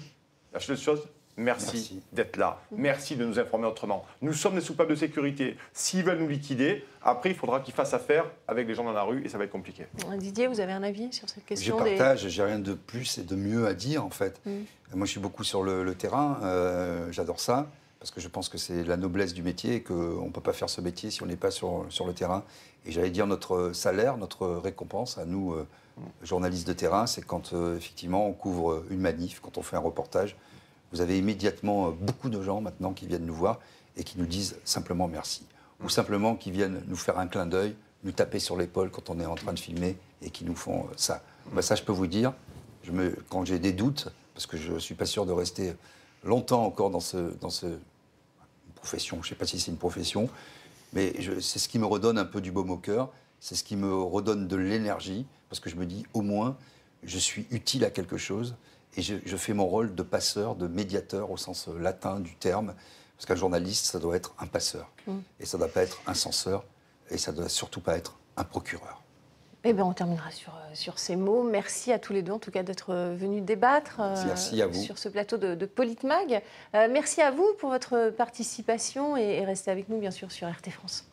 G: la seule chose, merci, d'être là. Merci de nous informer autrement. Nous sommes des soupapes de sécurité. S'ils veulent nous liquider, après, il faudra qu'ils fassent affaire avec les gens dans la rue et ça va être compliqué.
A: Didier, vous avez un avis sur cette
H: Je
A: question des-
H: partage, j'ai rien de plus et de mieux à dire en fait.
A: Mm.
H: Moi je suis beaucoup sur le, le terrain, euh, j'adore ça, parce que je pense que c'est la noblesse du métier et qu'on ne peut pas faire ce métier si on n'est pas sur, sur le terrain. Et j'allais dire notre salaire, notre récompense à nous, euh, journalistes de terrain, c'est quand euh, effectivement on couvre une manif, quand on fait un reportage. Vous avez immédiatement euh, beaucoup de gens maintenant qui viennent nous voir et qui nous disent simplement merci. Ou simplement qui viennent nous faire un clin d'œil, nous taper sur l'épaule quand on est en train de filmer et qui nous font ça. Bah, ça, je peux vous dire, quand j'ai des doutes, parce que je ne suis pas sûr de rester longtemps encore dans ce, dans ce profession, je ne sais pas si c'est une profession, mais c'est ce qui me redonne un peu du baume au cœur, c'est ce qui me redonne de l'énergie, parce que je me dis, au moins, je suis utile à quelque chose, et je, je fais mon rôle de passeur, de médiateur au sens latin du terme, parce qu'un journaliste, ça doit être un passeur,
A: Mm.
H: et ça ne doit pas être un censeur, et ça ne doit surtout pas être un procureur.
A: Eh ben, on terminera euh, sur, ces mots. Merci à tous les deux, en tout cas, d'être euh, venus débattre euh, sur ce plateau de, de Politmag. Merci à vous pour votre participation et, et restez avec nous, bien sûr, sur RT France.